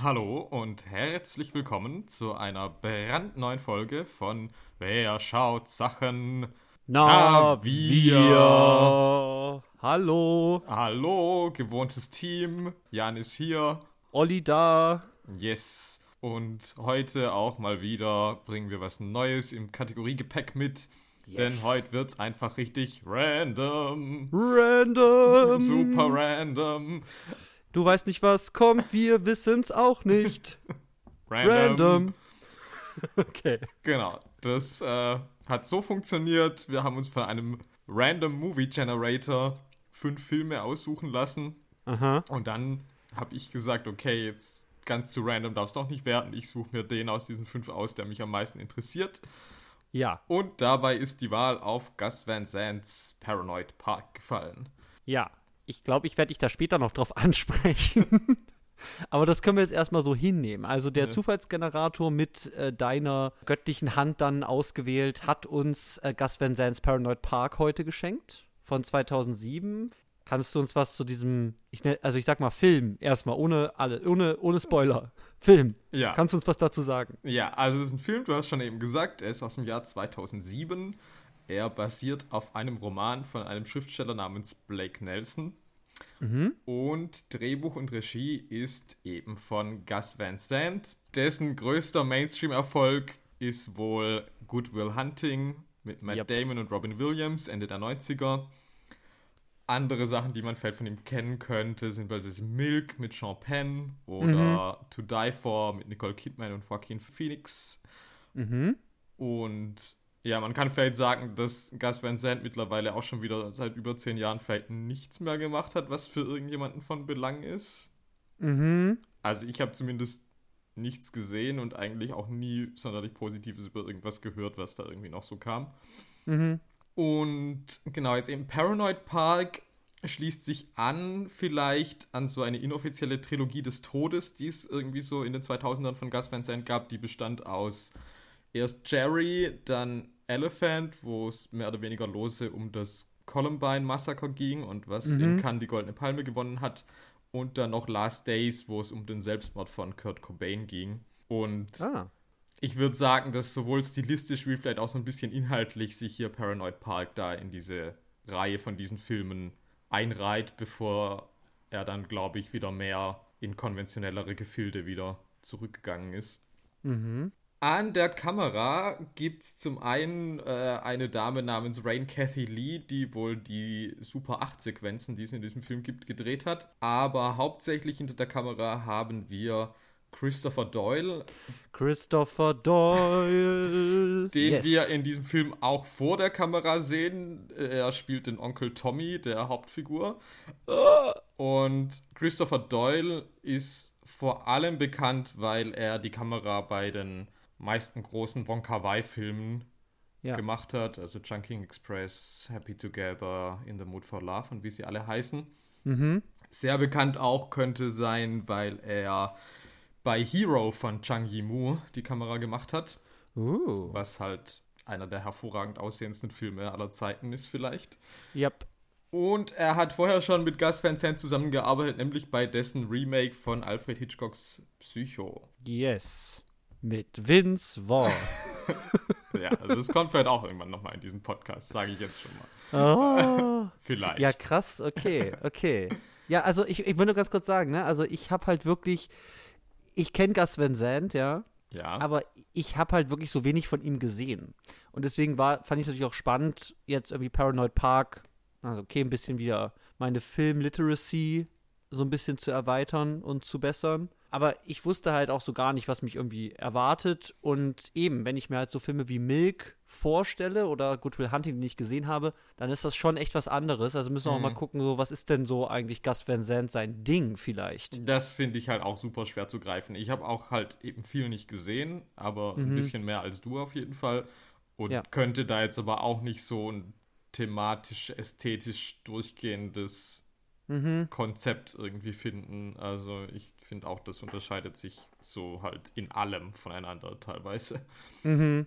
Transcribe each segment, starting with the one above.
Hallo und herzlich willkommen zu einer brandneuen Folge von Wer schaut Sachen? Na, wir. Hallo. Hallo, gewohntes Team. Jan ist hier. Olli da. Yes. Und heute auch mal wieder bringen wir was Neues im Kategoriegepäck mit. Yes. Denn heute wird's einfach richtig random. Random. Super random. Du weißt nicht, was kommt, wir wissen's auch nicht. Random. okay. Genau. Das äh, hat so funktioniert. Wir haben uns von einem Random Movie Generator fünf Filme aussuchen lassen. Aha. Und dann habe ich gesagt, okay, jetzt ganz zu random darf es doch nicht werden. Ich suche mir den aus diesen fünf aus, der mich am meisten interessiert. Ja. Und dabei ist die Wahl auf Gus Van Sant's Paranoid Park gefallen. Ja. Ich glaube, ich werde dich da später noch drauf ansprechen. Aber das können wir jetzt erstmal so hinnehmen. Also der Ja. Zufallsgenerator mit äh, deiner göttlichen Hand dann ausgewählt hat uns äh, Gus Van Sant's Paranoid Park heute geschenkt von 2007. Kannst du uns was zu diesem, ich nenn, also ich sag mal Film erstmal ohne alle, ohne ohne Spoiler. Film. Ja. Kannst du uns was dazu sagen? Ja, also es ist ein Film, du hast schon eben gesagt, er ist aus dem Jahr 2007. Er basiert auf einem Roman von einem Schriftsteller namens Blake Nelson. Und Drehbuch und Regie ist eben von Gus Van Sant. Dessen größter Mainstream-Erfolg ist wohl Good Will Hunting mit Matt Yep. Damon und Robin Williams Ende der 90er. Andere Sachen, die man vielleicht von ihm kennen könnte, sind beispielsweise Milk mit Sean Penn oder To Die For mit Nicole Kidman und Joaquin Phoenix. Mhm. Und ja, man kann vielleicht sagen, dass Gus Van Sant mittlerweile auch schon wieder seit über zehn Jahren vielleicht nichts mehr gemacht hat, was für irgendjemanden von Belang ist. Mhm. Also ich habe zumindest nichts gesehen und eigentlich auch nie sonderlich Positives über irgendwas gehört, was da irgendwie noch so kam. Mhm. Und genau, jetzt eben Paranoid Park schließt sich an, vielleicht an so eine inoffizielle Trilogie des Todes, die es irgendwie so in den 2000ern von Gus Van Sant gab. Die bestand aus erst Jerry, dann Elephant, wo es mehr oder weniger lose um das Columbine-Massaker ging und was Mhm. in Cannes die Goldene Palme gewonnen hat. Und dann noch Last Days, wo es um den Selbstmord von Kurt Cobain ging. Und Ah. ich würde sagen, dass sowohl stilistisch wie vielleicht auch so ein bisschen inhaltlich sich hier Paranoid Park da in diese Reihe von diesen Filmen einreiht, bevor er dann, glaube ich, wieder mehr in konventionellere Gefilde wieder zurückgegangen ist. Mhm. An der Kamera gibt es zum einen äh, eine Dame namens Rain Cathy Lee, die wohl die Super 8-Sequenzen, die es in diesem Film gibt, gedreht hat. Aber hauptsächlich hinter der Kamera haben wir Christopher Doyle, Christopher Doyle. den Yes. wir in diesem Film auch vor der Kamera sehen. Er spielt den Onkel Tommy, der Hauptfigur. Und Christopher Doyle ist vor allem bekannt, weil er die Kamera bei den meisten großen Wong Kar-wai-Filmen Ja. gemacht hat. Also Chunking Express, Happy Together, In the Mood for Love und wie sie alle heißen. Mhm. Sehr bekannt auch könnte sein, weil er bei Hero von Chang Yimou die Kamera gemacht hat Uh. was halt einer der hervorragend aussehendsten Filme aller Zeiten ist vielleicht. Yep. Und er hat vorher schon mit Gus Van Sant zusammengearbeitet, nämlich bei dessen Remake von Alfred Hitchcocks Psycho. Yes. Mit Vince Vaughn. Ja, also das kommt vielleicht auch irgendwann nochmal in diesen Podcast, sage ich jetzt schon mal. oh. Vielleicht. Ja, krass, okay, okay. Ja, also ich, ich will nur ganz kurz sagen, ne, also ich habe halt wirklich, ich kenne Gus Van Sant, ja, ja. aber ich habe halt wirklich so wenig von ihm gesehen. Und deswegen war, fand ich es natürlich auch spannend, jetzt irgendwie Paranoid Park, also okay, ein bisschen wieder meine Film-Literacy so ein bisschen zu erweitern und zu bessern. Aber ich wusste halt auch so gar nicht, was mich irgendwie erwartet. Und eben, wenn ich mir halt so Filme wie Milk vorstelle oder Good Will Hunting, den ich gesehen habe, dann ist das schon echt was anderes. Also müssen wir auch Mhm. mal gucken, so was ist denn so eigentlich Gus Van Sant sein Ding vielleicht? Das finde ich halt auch super schwer zu greifen. Ich habe auch halt eben viel nicht gesehen, aber ein Mhm. bisschen mehr als du auf jeden Fall. Und Ja. könnte da jetzt aber auch nicht so ein thematisch, ästhetisch durchgehendes Mhm. Konzept irgendwie finden. Also ich finde auch, das unterscheidet sich so halt in allem voneinander teilweise. Mhm.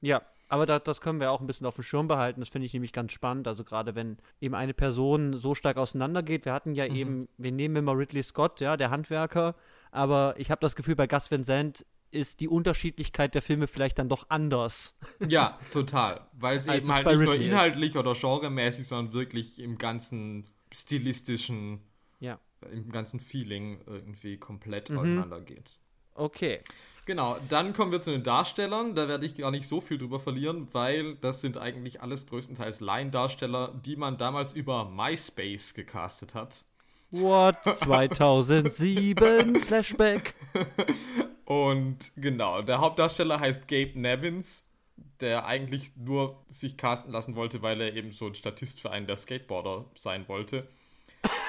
Ja. aber da, das können wir auch ein bisschen auf dem Schirm behalten. Das finde ich nämlich ganz spannend. Also gerade wenn eben eine Person so stark auseinandergeht. Wir hatten ja mhm. eben, wir nehmen immer Ridley Scott, ja, der Handwerker. Aber ich habe das Gefühl, bei Gus Van Sant ist die Unterschiedlichkeit der Filme vielleicht dann doch anders. Ja, total. Weil sie eben halt nicht nur inhaltlich ist. oder genremäßig, sondern wirklich im ganzen stilistischen, ja. im ganzen Feeling irgendwie komplett mhm. auseinandergeht. Okay. Genau, dann kommen wir zu den Darstellern. Da werde ich gar nicht so viel drüber verlieren, weil das sind eigentlich alles größtenteils Laiendarsteller, die man damals über MySpace gecastet hat. What? 2007 Flashback. Und genau, der Hauptdarsteller heißt Gabe Nevins, der eigentlich nur sich casten lassen wollte, weil er eben so ein Statist für einen der Skateboarder sein wollte.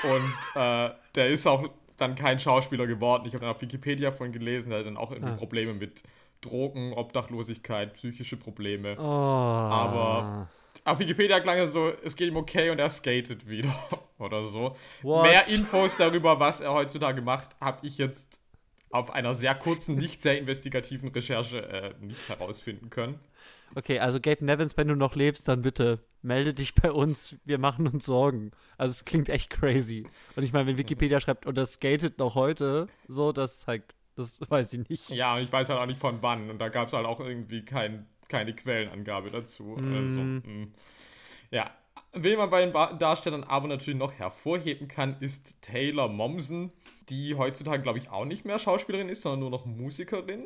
Und äh, der ist auch dann kein Schauspieler geworden. Ich habe dann auf Wikipedia von gelesen, er hat dann auch irgendwie ah. Probleme mit Drogen, Obdachlosigkeit, psychische Probleme. Oh. Aber auf Wikipedia klang es so, es geht ihm okay und er skatet wieder oder so. What? Mehr Infos darüber, was er heutzutage macht, habe ich jetzt auf einer sehr kurzen, nicht sehr investigativen Recherche äh, nicht herausfinden können. Okay, also Gabe Nevins, wenn du noch lebst, dann bitte melde dich bei uns. Wir machen uns Sorgen. Also es klingt echt crazy. Und ich meine, wenn Wikipedia schreibt, und das skatet noch heute, so, das ist halt, das weiß ich nicht. Ja, und ich weiß halt auch nicht von wann. Und da gab es halt auch irgendwie kein, keine Quellenangabe dazu. Mm. Also, mm. Ja. Wen man bei den Darstellern aber natürlich noch hervorheben kann, ist Taylor Momsen, die heutzutage, glaube ich, auch nicht mehr Schauspielerin ist, sondern nur noch Musikerin.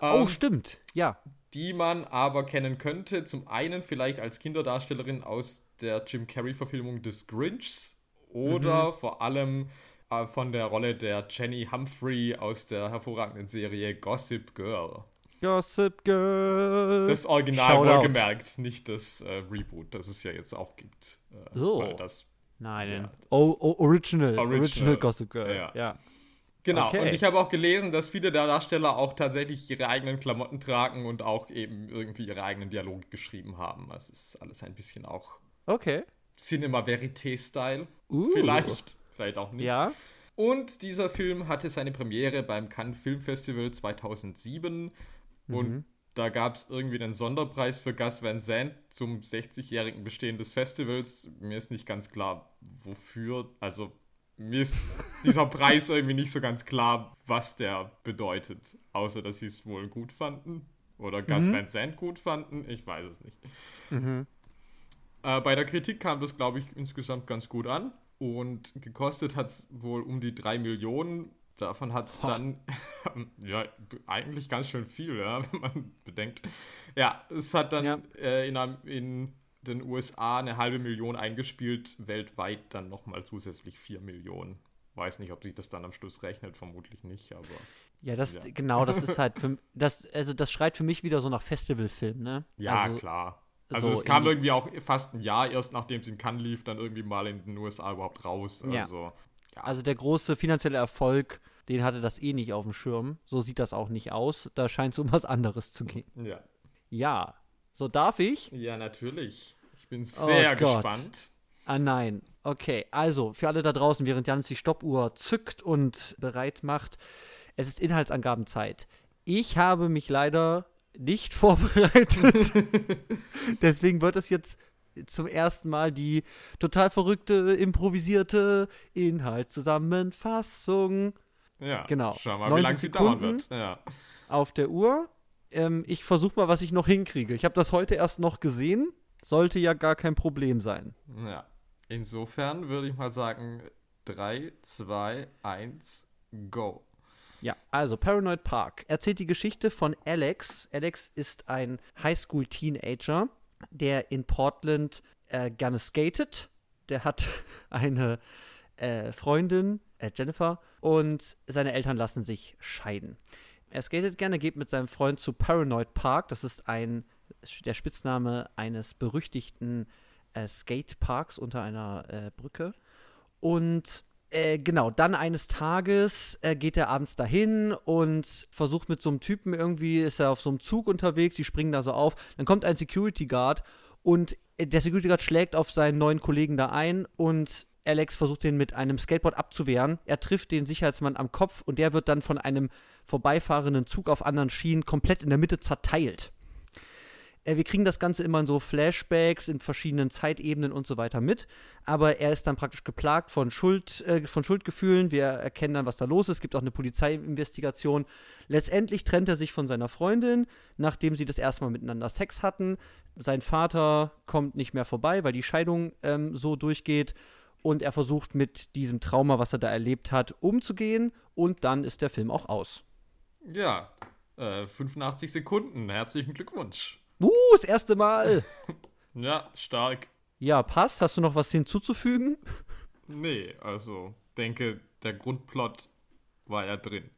Oh, ähm, stimmt, ja die man aber kennen könnte. Zum einen vielleicht als Kinderdarstellerin aus der Jim Carrey-Verfilmung des Grinchs oder mhm. vor allem äh, von der Rolle der Jenny Humphrey aus der hervorragenden Serie Gossip Girl. Gossip Girl. Das Original wohlgemerkt, nicht das äh, Reboot, das es ja jetzt auch gibt. Äh, oh. Das, Nein, ja, oh, oh, original, original, original Gossip Girl. Ja. ja. Genau, okay. und ich habe auch gelesen, dass viele der Darsteller auch tatsächlich ihre eigenen Klamotten tragen und auch eben irgendwie ihre eigenen Dialoge geschrieben haben. Das ist alles ein bisschen auch okay. Cinema Verité-Style. Uh. Vielleicht, vielleicht auch nicht. Ja. Und dieser Film hatte seine Premiere beim Cannes Film Festival 2007 mhm. und da gab es irgendwie einen Sonderpreis für Gus Van Sant zum 60-jährigen Bestehen des Festivals. Mir ist nicht ganz klar, wofür. Also mir ist dieser Preis irgendwie nicht so ganz klar, was der bedeutet. Außer, dass sie es wohl gut fanden. Oder Gus mhm. Van Sant gut fanden. Ich weiß es nicht. Mhm. Äh, bei der Kritik kam das, glaube ich, insgesamt ganz gut an. Und gekostet hat es wohl um die 3 Millionen. Davon hat es dann, ja, eigentlich ganz schön viel, ja, wenn man bedenkt. Ja, es hat dann ja. äh, in, in den USA eine halbe Million eingespielt, weltweit dann nochmal zusätzlich vier Millionen. Weiß nicht, ob sich das dann am Schluss rechnet, vermutlich nicht, aber. Ja, das, ja. genau, das ist halt, für, das, also das schreit für mich wieder so nach Festivalfilm, ne? Ja, also, klar. Also es kam irgendwie auch fast ein Jahr erst, nachdem es in Cannes lief, dann irgendwie mal in den USA überhaupt raus. Also, ja. ja. also der große finanzielle Erfolg, den hatte das eh nicht auf dem Schirm. So sieht das auch nicht aus. Da scheint es um was anderes zu gehen. Ja. Ja, so darf ich? Ja, natürlich. Ich bin oh sehr oh gespannt. Ah nein. Okay, also für alle da draußen, während Janis die Stoppuhr zückt und bereit macht, es ist Inhaltsangabenzeit. Ich habe mich leider nicht vorbereitet. Deswegen wird es jetzt zum ersten Mal die total verrückte, improvisierte Inhaltszusammenfassung. Ja, genau. Schau mal, wie lange sie dauern wird. Ja. Auf der Uhr ähm, ich versuche mal, was ich noch hinkriege. Ich habe das heute erst noch gesehen. Sollte ja gar kein Problem sein. Ja. Insofern würde ich mal sagen: 3, 2, 1, go. Ja, also Paranoid Park erzählt die Geschichte von Alex. Alex ist ein Highschool-Teenager, der in Portland äh, gerne skatet. Der hat eine äh, Freundin, äh, Jennifer, und seine Eltern lassen sich scheiden. Er skatet gerne, geht mit seinem Freund zu Paranoid Park. Das ist ein, der Spitzname eines berüchtigten äh, Skateparks unter einer äh, Brücke. Und äh, genau, dann eines Tages äh, geht er abends dahin und versucht mit so einem Typen irgendwie, ist er auf so einem Zug unterwegs, die springen da so auf. Dann kommt ein Security Guard und äh, der Security Guard schlägt auf seinen neuen Kollegen da ein und Alex versucht den mit einem Skateboard abzuwehren. Er trifft den Sicherheitsmann am Kopf und der wird dann von einem vorbeifahrenden Zug auf anderen Schienen komplett in der Mitte zerteilt. Äh, wir kriegen das Ganze immer in so Flashbacks in verschiedenen Zeitebenen und so weiter mit. Aber er ist dann praktisch geplagt von, Schuld, äh, von Schuldgefühlen. Wir erkennen dann, was da los ist. Es gibt auch eine Polizeiinvestigation. Letztendlich trennt er sich von seiner Freundin, nachdem sie das erste Mal miteinander Sex hatten. Sein Vater kommt nicht mehr vorbei, weil die Scheidung ähm, so durchgeht. Und er versucht mit diesem Trauma, was er da erlebt hat, umzugehen. Und dann ist der Film auch aus. Ja, äh, 85 Sekunden. Herzlichen Glückwunsch. Uh, das erste Mal. ja, stark. Ja, passt. Hast du noch was hinzuzufügen? Nee, also denke, der Grundplot war ja drin.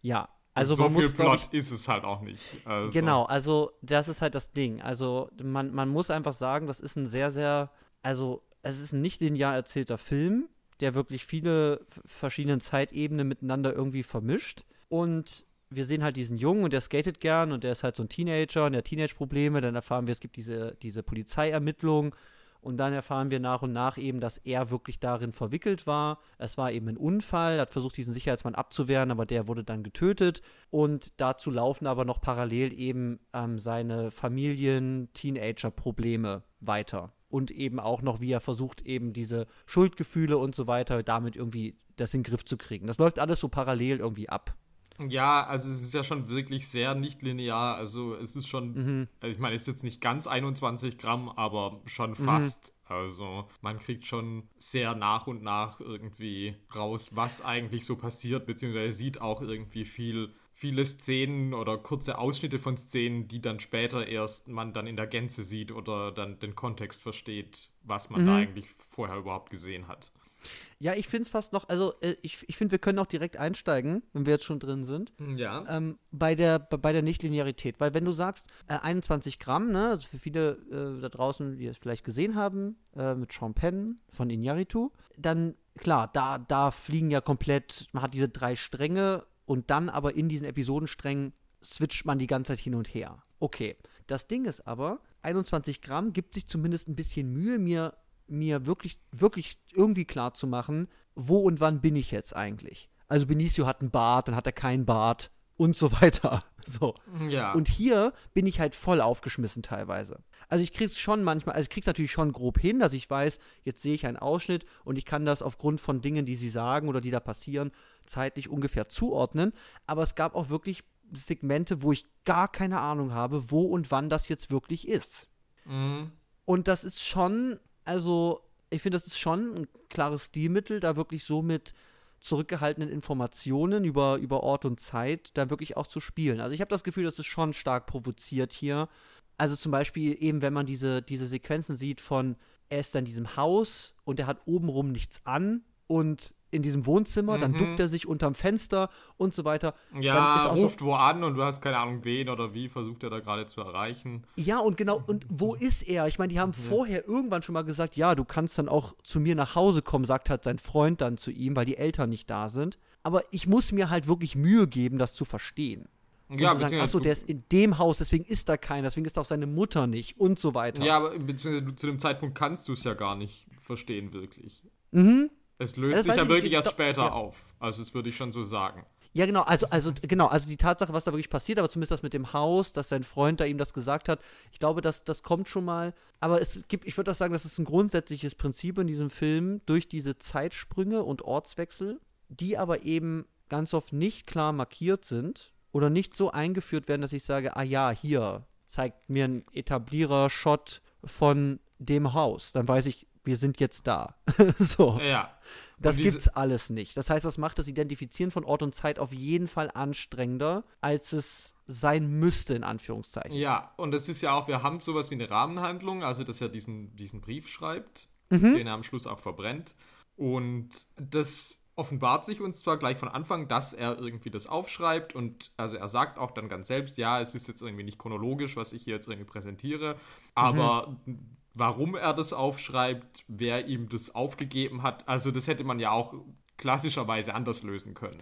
Ja, also so man viel muss, Plot ich, ist es halt auch nicht. Also. Genau, also das ist halt das Ding. Also man, man muss einfach sagen, das ist ein sehr, sehr, also es ist ein nicht linear erzählter Film, der wirklich viele verschiedene Zeitebenen miteinander irgendwie vermischt. Und wir sehen halt diesen Jungen und der skatet gern und der ist halt so ein Teenager und der hat Teenage-Probleme. Dann erfahren wir, es gibt diese, diese Polizeiermittlung und dann erfahren wir nach und nach eben, dass er wirklich darin verwickelt war. Es war eben ein Unfall, er hat versucht, diesen Sicherheitsmann abzuwehren, aber der wurde dann getötet. Und dazu laufen aber noch parallel eben ähm, seine Familien-Teenager-Probleme weiter. Und eben auch noch, wie er versucht, eben diese Schuldgefühle und so weiter damit irgendwie das in den Griff zu kriegen. Das läuft alles so parallel irgendwie ab. Ja, also es ist ja schon wirklich sehr nicht linear. Also es ist schon, mhm. also ich meine, es ist jetzt nicht ganz 21 Gramm, aber schon mhm. fast. Mhm. Also man kriegt schon sehr nach und nach irgendwie raus, was eigentlich so passiert, beziehungsweise sieht auch irgendwie viel, viele Szenen oder kurze Ausschnitte von Szenen, die dann später erst man dann in der Gänze sieht oder dann den Kontext versteht, was man mhm. da eigentlich vorher überhaupt gesehen hat. Ja, ich finde es fast noch, also äh, ich, ich finde, wir können auch direkt einsteigen, wenn wir jetzt schon drin sind. Ja. Ähm, bei der, bei der Nichtlinearität. Weil wenn du sagst, äh, 21 Gramm, ne, also für viele äh, da draußen, die es vielleicht gesehen haben, äh, mit Sean Penn von Inyaritu, dann, klar, da, da fliegen ja komplett, man hat diese drei Stränge und dann aber in diesen Episodensträngen switcht man die ganze Zeit hin und her. Okay. Das Ding ist aber, 21 Gramm gibt sich zumindest ein bisschen Mühe, mir mir wirklich, wirklich irgendwie klar zu machen, wo und wann bin ich jetzt eigentlich. Also Benicio hat einen Bart, dann hat er keinen Bart und so weiter. So. Ja. Und hier bin ich halt voll aufgeschmissen teilweise. Also ich krieg's schon manchmal, also ich krieg's natürlich schon grob hin, dass ich weiß, jetzt sehe ich einen Ausschnitt und ich kann das aufgrund von Dingen, die sie sagen oder die da passieren, zeitlich ungefähr zuordnen. Aber es gab auch wirklich Segmente, wo ich gar keine Ahnung habe, wo und wann das jetzt wirklich ist. Mhm. Und das ist schon also, ich finde, das ist schon ein klares Stilmittel, da wirklich so mit zurückgehaltenen Informationen über, über Ort und Zeit da wirklich auch zu spielen. Also ich habe das Gefühl, das ist schon stark provoziert hier. Also zum Beispiel eben, wenn man diese, diese Sequenzen sieht von, er ist in diesem Haus und er hat obenrum nichts an und in diesem Wohnzimmer, mhm. dann duckt er sich unterm Fenster und so weiter. Ja, ruft so, wo an und du hast keine Ahnung wen oder wie versucht er da gerade zu erreichen. Ja, und genau, und wo ist er? Ich meine, die haben ja. vorher irgendwann schon mal gesagt, ja, du kannst dann auch zu mir nach Hause kommen, sagt halt sein Freund dann zu ihm, weil die Eltern nicht da sind. Aber ich muss mir halt wirklich Mühe geben, das zu verstehen. Und ja, zu sagen, achso, der ist in dem Haus, deswegen ist da keiner, deswegen ist auch seine Mutter nicht und so weiter. Ja, aber beziehungsweise du, zu dem Zeitpunkt kannst du es ja gar nicht verstehen, wirklich. Mhm. Es löst sich ja wirklich erst später ja. auf. Also das würde ich schon so sagen. Ja, genau, also, also, genau, also die Tatsache, was da wirklich passiert, aber zumindest das mit dem Haus, dass sein Freund da ihm das gesagt hat, ich glaube, das, das kommt schon mal. Aber es gibt, ich würde das sagen, das ist ein grundsätzliches Prinzip in diesem Film durch diese Zeitsprünge und Ortswechsel, die aber eben ganz oft nicht klar markiert sind oder nicht so eingeführt werden, dass ich sage, ah ja, hier zeigt mir ein Etablierer-Shot von dem Haus. Dann weiß ich, wir sind jetzt da. so. Ja. Das gibt's alles nicht. Das heißt, das macht das Identifizieren von Ort und Zeit auf jeden Fall anstrengender, als es sein müsste, in Anführungszeichen. Ja, und es ist ja auch, wir haben sowas wie eine Rahmenhandlung, also dass er diesen, diesen Brief schreibt, mhm. den er am Schluss auch verbrennt. Und das offenbart sich uns zwar gleich von Anfang, dass er irgendwie das aufschreibt und also er sagt auch dann ganz selbst, ja, es ist jetzt irgendwie nicht chronologisch, was ich hier jetzt irgendwie präsentiere, aber mhm warum er das aufschreibt, wer ihm das aufgegeben hat. Also das hätte man ja auch klassischerweise anders lösen können.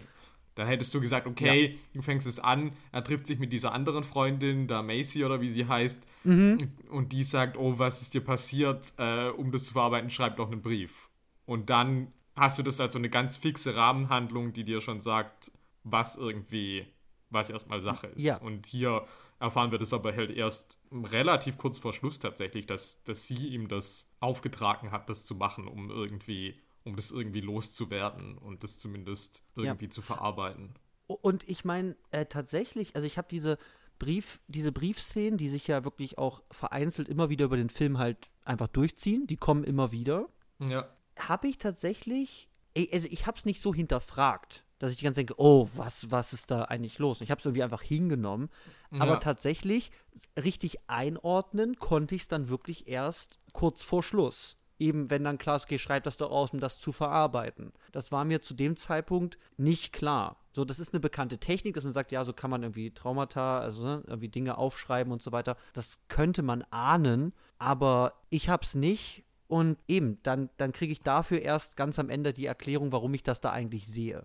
Dann hättest du gesagt, okay, ja. du fängst es an, er trifft sich mit dieser anderen Freundin, da Macy oder wie sie heißt, mhm. und die sagt, oh, was ist dir passiert, äh, um das zu verarbeiten, schreib doch einen Brief. Und dann hast du das als so eine ganz fixe Rahmenhandlung, die dir schon sagt, was irgendwie was erstmal Sache ist. Ja. Und hier erfahren wir das aber halt erst relativ kurz vor Schluss tatsächlich, dass, dass sie ihm das aufgetragen hat, das zu machen, um irgendwie, um das irgendwie loszuwerden und das zumindest irgendwie ja. zu verarbeiten. Und ich meine, äh, tatsächlich, also ich habe diese Brief, diese Briefszenen, die sich ja wirklich auch vereinzelt immer wieder über den Film halt einfach durchziehen, die kommen immer wieder. Ja. Habe ich tatsächlich, also ich habe es nicht so hinterfragt, dass ich die ganze Zeit denke, oh, was, was ist da eigentlich los? Ich habe es irgendwie einfach hingenommen. Ja. Aber tatsächlich richtig einordnen konnte ich es dann wirklich erst kurz vor Schluss. Eben, wenn dann klar ist, okay, schreib das doch aus, um das zu verarbeiten. Das war mir zu dem Zeitpunkt nicht klar. So, das ist eine bekannte Technik, dass man sagt, ja, so kann man irgendwie Traumata, also ne, irgendwie Dinge aufschreiben und so weiter. Das könnte man ahnen, aber ich hab's nicht. Und eben, dann, dann kriege ich dafür erst ganz am Ende die Erklärung, warum ich das da eigentlich sehe.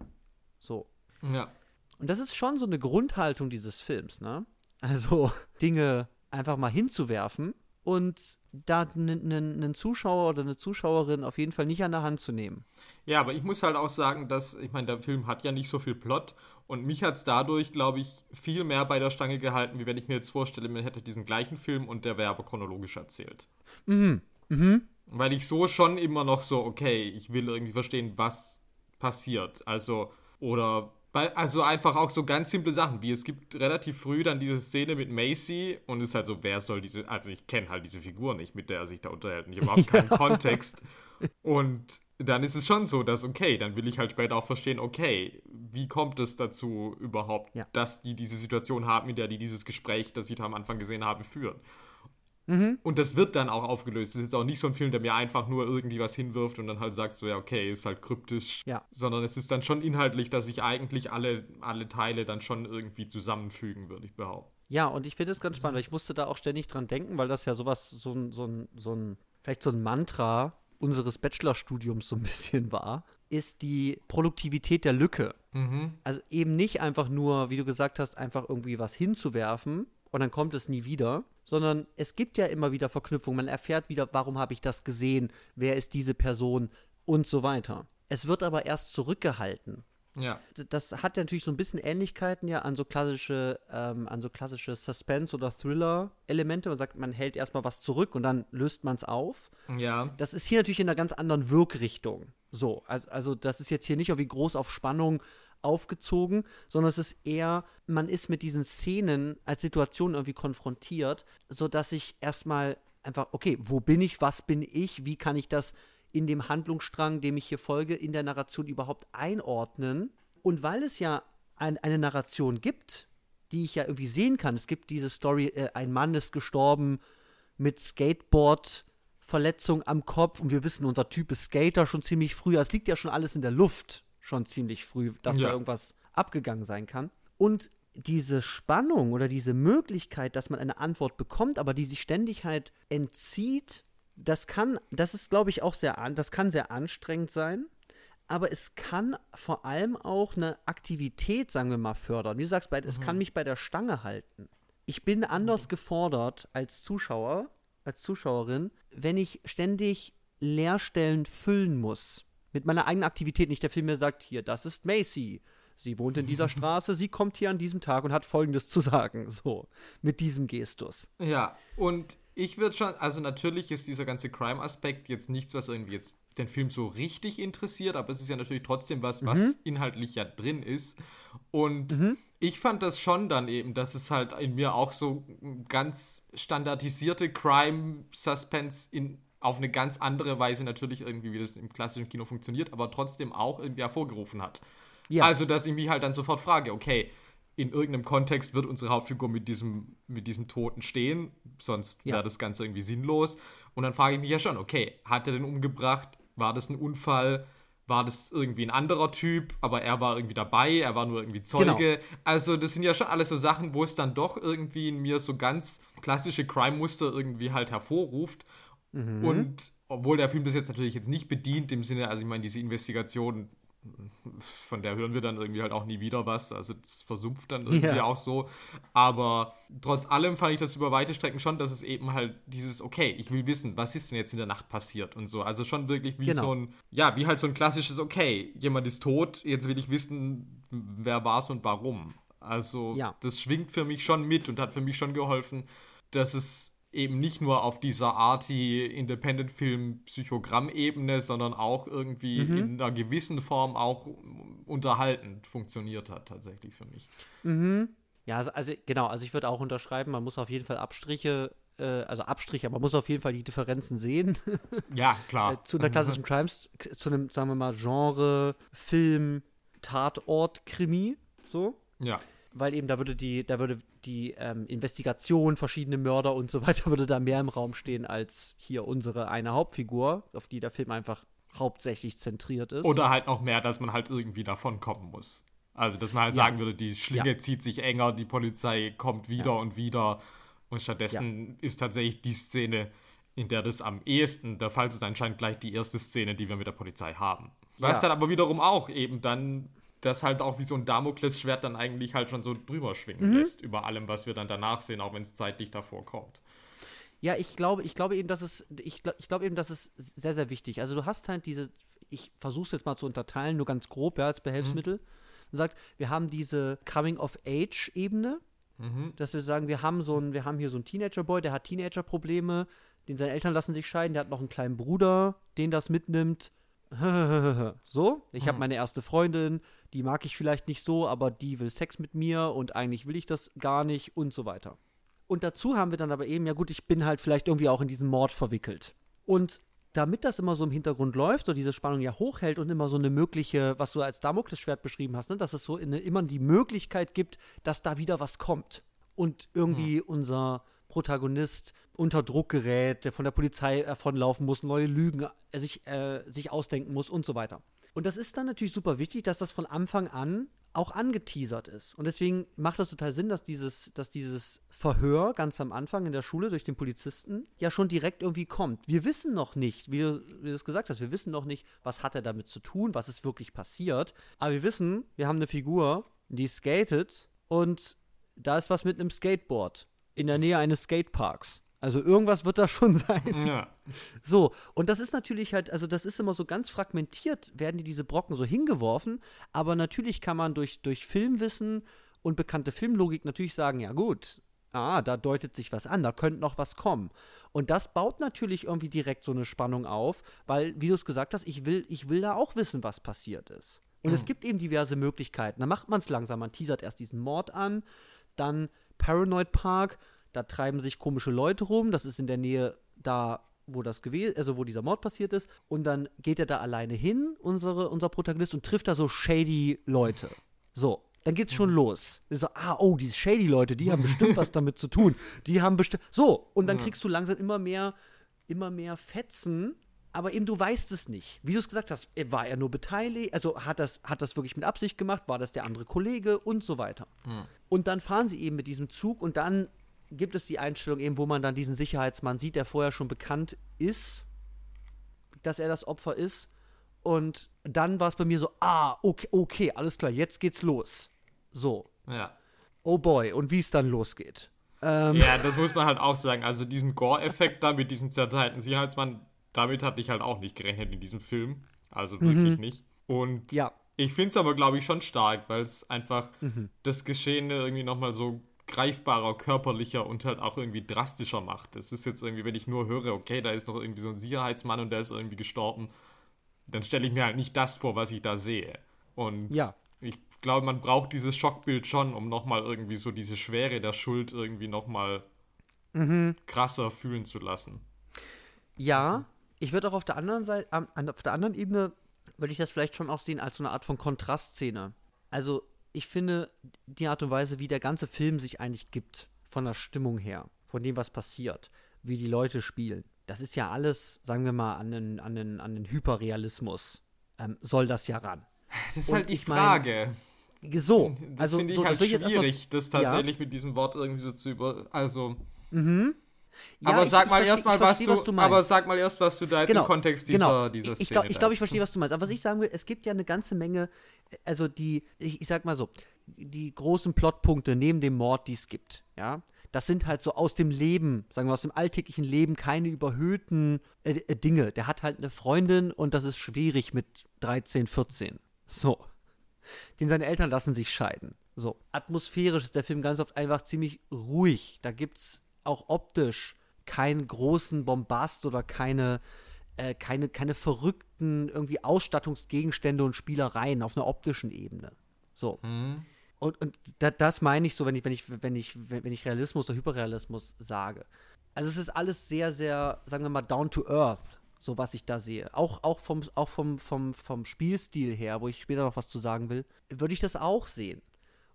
So. Ja. Und das ist schon so eine Grundhaltung dieses Films, ne? Also Dinge einfach mal hinzuwerfen und da einen Zuschauer oder eine Zuschauerin auf jeden Fall nicht an der Hand zu nehmen. Ja, aber ich muss halt auch sagen, dass, ich meine, der Film hat ja nicht so viel Plot und mich hat es dadurch, glaube ich, viel mehr bei der Stange gehalten, wie wenn ich mir jetzt vorstelle, man hätte diesen gleichen Film und der wäre aber chronologisch erzählt. Mhm. Mhm. Weil ich so schon immer noch so, okay, ich will irgendwie verstehen, was passiert. Also, oder also einfach auch so ganz simple Sachen, wie es gibt relativ früh dann diese Szene mit Macy und es ist halt so, wer soll diese, also ich kenne halt diese Figur nicht, mit der er sich da unterhält und ich habe überhaupt keinen Kontext. Und dann ist es schon so, dass, okay, dann will ich halt später auch verstehen, okay, wie kommt es dazu überhaupt, ja. dass die diese Situation haben, in der die dieses Gespräch, das ich da am Anfang gesehen habe, führen. Mhm. Und das wird dann auch aufgelöst. Es ist jetzt auch nicht so ein Film, der mir einfach nur irgendwie was hinwirft und dann halt sagt so, ja, okay, ist halt kryptisch. Ja. Sondern es ist dann schon inhaltlich, dass sich eigentlich alle, alle Teile dann schon irgendwie zusammenfügen, würde ich behaupten. Ja, und ich finde es ganz spannend, weil ich musste da auch ständig dran denken, weil das ja sowas, so ein, so ein, so ein, vielleicht so ein Mantra unseres Bachelorstudiums so ein bisschen war, ist die Produktivität der Lücke. Mhm. Also eben nicht einfach nur, wie du gesagt hast, einfach irgendwie was hinzuwerfen, und dann kommt es nie wieder, sondern es gibt ja immer wieder Verknüpfungen. Man erfährt wieder, warum habe ich das gesehen, wer ist diese Person und so weiter. Es wird aber erst zurückgehalten. Ja. Das hat ja natürlich so ein bisschen Ähnlichkeiten ja an so klassische, ähm, an so klassische Suspense- oder Thriller-Elemente. Man sagt, man hält erstmal was zurück und dann löst man es auf. Ja. Das ist hier natürlich in einer ganz anderen Wirkrichtung. So, also, also das ist jetzt hier nicht irgendwie groß auf Spannung aufgezogen, sondern es ist eher, man ist mit diesen Szenen als Situation irgendwie konfrontiert, sodass ich erstmal einfach, okay, wo bin ich, was bin ich, wie kann ich das in dem Handlungsstrang, dem ich hier folge, in der Narration überhaupt einordnen? Und weil es ja ein, eine Narration gibt, die ich ja irgendwie sehen kann, es gibt diese Story, äh, ein Mann ist gestorben mit Skateboard. Verletzung am Kopf und wir wissen, unser Typ ist Skater schon ziemlich früh. Es liegt ja schon alles in der Luft schon ziemlich früh, dass ja. da irgendwas abgegangen sein kann. Und diese Spannung oder diese Möglichkeit, dass man eine Antwort bekommt, aber die sich ständig halt entzieht, das kann, das ist, glaube ich, auch sehr, das kann sehr anstrengend sein. Aber es kann vor allem auch eine Aktivität, sagen wir mal, fördern. Wie du sagst, es mhm. kann mich bei der Stange halten. Ich bin anders mhm. gefordert als Zuschauer, als Zuschauerin, wenn ich ständig Leerstellen füllen muss mit meiner eigenen Aktivität nicht. Der Film mir sagt, hier, das ist Macy. Sie wohnt in dieser Straße, sie kommt hier an diesem Tag und hat Folgendes zu sagen. So, mit diesem Gestus. Ja, und ich würde schon, also natürlich ist dieser ganze Crime-Aspekt jetzt nichts, was irgendwie jetzt den Film so richtig interessiert, aber es ist ja natürlich trotzdem was, was mhm. inhaltlich ja drin ist. Und mhm. ich fand das schon dann eben, dass es halt in mir auch so ganz standardisierte Crime-Suspense in auf eine ganz andere Weise natürlich irgendwie, wie das im klassischen Kino funktioniert, aber trotzdem auch irgendwie hervorgerufen hat. Ja. Also, dass ich mich halt dann sofort frage, okay, in irgendeinem Kontext wird unsere Hauptfigur mit diesem, mit diesem Toten stehen, sonst ja. wäre das Ganze irgendwie sinnlos. Und dann frage ich mich ja schon, okay, hat er den umgebracht? War das ein Unfall? War das irgendwie ein anderer Typ, aber er war irgendwie dabei, er war nur irgendwie Zeuge. Genau. Also, das sind ja schon alles so Sachen, wo es dann doch irgendwie in mir so ganz klassische Crime-Muster irgendwie halt hervorruft. Mhm. Und obwohl der Film das jetzt natürlich jetzt nicht bedient, im Sinne, also ich meine, diese Investigation, von der hören wir dann irgendwie halt auch nie wieder was. Also das versumpft dann irgendwie ja. auch so. Aber trotz allem fand ich das über weite Strecken schon, dass es eben halt dieses, okay, ich will wissen, was ist denn jetzt in der Nacht passiert und so. Also schon wirklich wie genau. so ein, ja, wie halt so ein klassisches, okay, jemand ist tot, jetzt will ich wissen, wer war es und warum. Also Ja. das schwingt für mich schon mit und hat für mich schon geholfen, dass es eben nicht nur auf dieser Arty Independent Film Psychogramm-Ebene, sondern auch irgendwie Mhm. in einer gewissen Form auch unterhaltend funktioniert hat tatsächlich für mich. Ja, also, also genau, also ich würde auch unterschreiben, man muss auf jeden Fall Abstriche, äh, also Abstriche, man muss auf jeden Fall die Differenzen sehen Ja, klar. äh, zu einer klassischen Crimes, zu einem, sagen wir mal, Genre, Film, Tatort, Krimi, so. ja. Weil eben da würde die, da würde die ähm, Investigation, verschiedene Mörder und so weiter, würde da mehr im Raum stehen als hier unsere eine Hauptfigur, auf die der Film einfach hauptsächlich zentriert ist. Oder halt noch mehr, dass man halt irgendwie davon kommen muss. Also, dass man halt Ja. sagen würde, die Schlinge Ja. zieht sich enger, die Polizei kommt wieder und wieder. Und stattdessen ist tatsächlich die Szene, in der das am ehesten der Fall ist, anscheinend gleich die erste Szene, die wir mit der Polizei haben. Was Ja. dann aber wiederum auch eben dann das halt auch wie so ein Damoklesschwert dann eigentlich halt schon so drüber schwingen Mhm. lässt über allem, was wir dann danach sehen, auch wenn es zeitlich davor kommt. Ja, ich glaube, ich glaube eben, dass es, ich, glaub- ich glaube eben, das ist sehr, sehr wichtig. Also du hast halt diese, ich versuche es jetzt mal zu unterteilen, nur ganz grob, ja, als Behelfsmittel. Man sagt, wir haben diese Coming-of-Age-Ebene, dass wir sagen, wir haben so ein, wir haben hier so einen Teenager-Boy, der hat Teenager-Probleme, den seine Eltern lassen sich scheiden, der hat noch einen kleinen Bruder, den das mitnimmt. So, ich habe meine erste Freundin, die mag ich vielleicht nicht so, aber die will Sex mit mir und eigentlich will ich das gar nicht und so weiter. Und dazu haben wir dann aber eben, ja gut, ich bin halt vielleicht irgendwie auch in diesen Mord verwickelt. Und damit das immer so im Hintergrund läuft und diese Spannung ja hochhält und immer so eine mögliche, was du als Damoklesschwert beschrieben hast, ne, dass es so eine, immer die Möglichkeit gibt, dass da wieder was kommt. Und irgendwie unser Protagonist unter Druck gerät, der von der Polizei davonlaufen muss, neue Lügen äh, sich, äh, sich ausdenken muss und so weiter. Und das ist dann natürlich super wichtig, dass das von Anfang an auch angeteasert ist. Und deswegen macht das total Sinn, dass dieses, dass dieses Verhör ganz am Anfang in der Schule durch den Polizisten ja schon direkt irgendwie kommt. Wir wissen noch nicht, wie du, wie du es gesagt hast, wir wissen noch nicht, was hat er damit zu tun, was ist wirklich passiert. Aber wir wissen, wir haben eine Figur, die skatet und da ist was mit einem Skateboard in der Nähe eines Skateparks. Also irgendwas wird da schon sein. Ja. So, und das ist natürlich halt, also das ist immer so ganz fragmentiert, werden die diese Brocken so hingeworfen, aber natürlich kann man durch, durch Filmwissen und bekannte Filmlogik natürlich sagen, ja gut, ah, da deutet sich was an, da könnte noch was kommen. Und das baut natürlich irgendwie direkt so eine Spannung auf, weil, wie du es gesagt hast, ich will, ich will da auch wissen, was passiert ist. Und es gibt eben diverse Möglichkeiten. Da macht man es langsam. Man teasert erst diesen Mord an, dann Paranoid Park, da treiben sich komische Leute rum. Das ist in der Nähe da, wo das gewesen, also wo dieser Mord passiert ist. Und dann geht er da alleine hin, unsere, unser Protagonist, und trifft da so shady Leute. So. Dann geht's schon los. So, ah, oh, diese shady Leute, die haben bestimmt was damit zu tun. Die haben bestimmt. So, und dann kriegst du langsam immer mehr, immer mehr Fetzen, aber eben du weißt es nicht. Wie du es gesagt hast, äh, war er nur beteiligt? Also hat das, hat das wirklich mit Absicht gemacht? War das der andere Kollege und so weiter? Und dann fahren sie eben mit diesem Zug und dann gibt es die Einstellung eben, wo man dann diesen Sicherheitsmann sieht, der vorher schon bekannt ist, dass er das Opfer ist. Und dann war es bei mir so, ah, okay, okay, alles klar, jetzt geht's los. So, Ja. oh boy, und wie es dann losgeht. Ähm, Ja, das muss man halt auch sagen. Also diesen Gore-Effekt da mit diesem zerteilten Sicherheitsmann, damit hatte ich halt auch nicht gerechnet in diesem Film. Also wirklich nicht. Und ja, ich finde es aber, glaube ich, schon stark, weil es einfach Mhm. das Geschehene irgendwie nochmal so greifbarer, körperlicher und halt auch irgendwie drastischer macht. Das ist jetzt irgendwie, wenn ich nur höre, okay, da ist noch irgendwie so ein Sicherheitsmann und der ist irgendwie gestorben, dann stelle ich mir halt nicht das vor, was ich da sehe. Und Ja. ich glaube, man braucht dieses Schockbild schon, um nochmal irgendwie so diese Schwere der Schuld irgendwie nochmal Mhm. krasser fühlen zu lassen. Ja, ich würde auch auf der anderen Seite, auf der anderen Ebene würde ich das vielleicht schon auch sehen als so eine Art von Kontrastszene. Also ich finde die Art und Weise, wie der ganze Film sich eigentlich gibt, von der Stimmung her, von dem, was passiert, wie die Leute spielen, das ist ja alles, sagen wir mal, an den, an den, an den Hyperrealismus ähm, soll das ja ran. Das ist Und halt die ich mein, Frage. So, Das also finde ich so, halt erstmal- schwierig, das tatsächlich mit diesem Wort irgendwie so zu über. Also. Ja, aber ich- sag ich mal erstmal, ich was du, was du aber sag mal erst, was du da jetzt im Kontext dieser, genau. dieser ich, ich, Szene glaub- ich glaube, ich da- verstehe, was du meinst. Aber was ich sagen will, es gibt ja eine ganze Menge, also die, ich, ich sag mal so, die großen Plotpunkte neben dem Mord, die es gibt, ja, das sind halt so aus dem Leben, sagen wir aus dem alltäglichen Leben, keine überhöhten äh, äh, Dinge. Der hat halt eine Freundin und das ist schwierig mit 13, 14. So. Den seine Eltern lassen sich scheiden. So, atmosphärisch ist der Film ganz oft einfach ziemlich ruhig. Da gibt es auch optisch keinen großen Bombast oder keine, äh, keine, keine verrückten irgendwie Ausstattungsgegenstände und Spielereien auf einer optischen Ebene. So. Mhm. Und, und da, das meine ich so, wenn ich, wenn ich, wenn ich, wenn ich Realismus oder Hyperrealismus sage. Also es ist alles sehr, sehr, sagen wir mal, down to earth, so was ich da sehe. Auch, auch, vom, auch vom, vom, vom Spielstil her, wo ich später noch was zu sagen will, würde ich das auch sehen.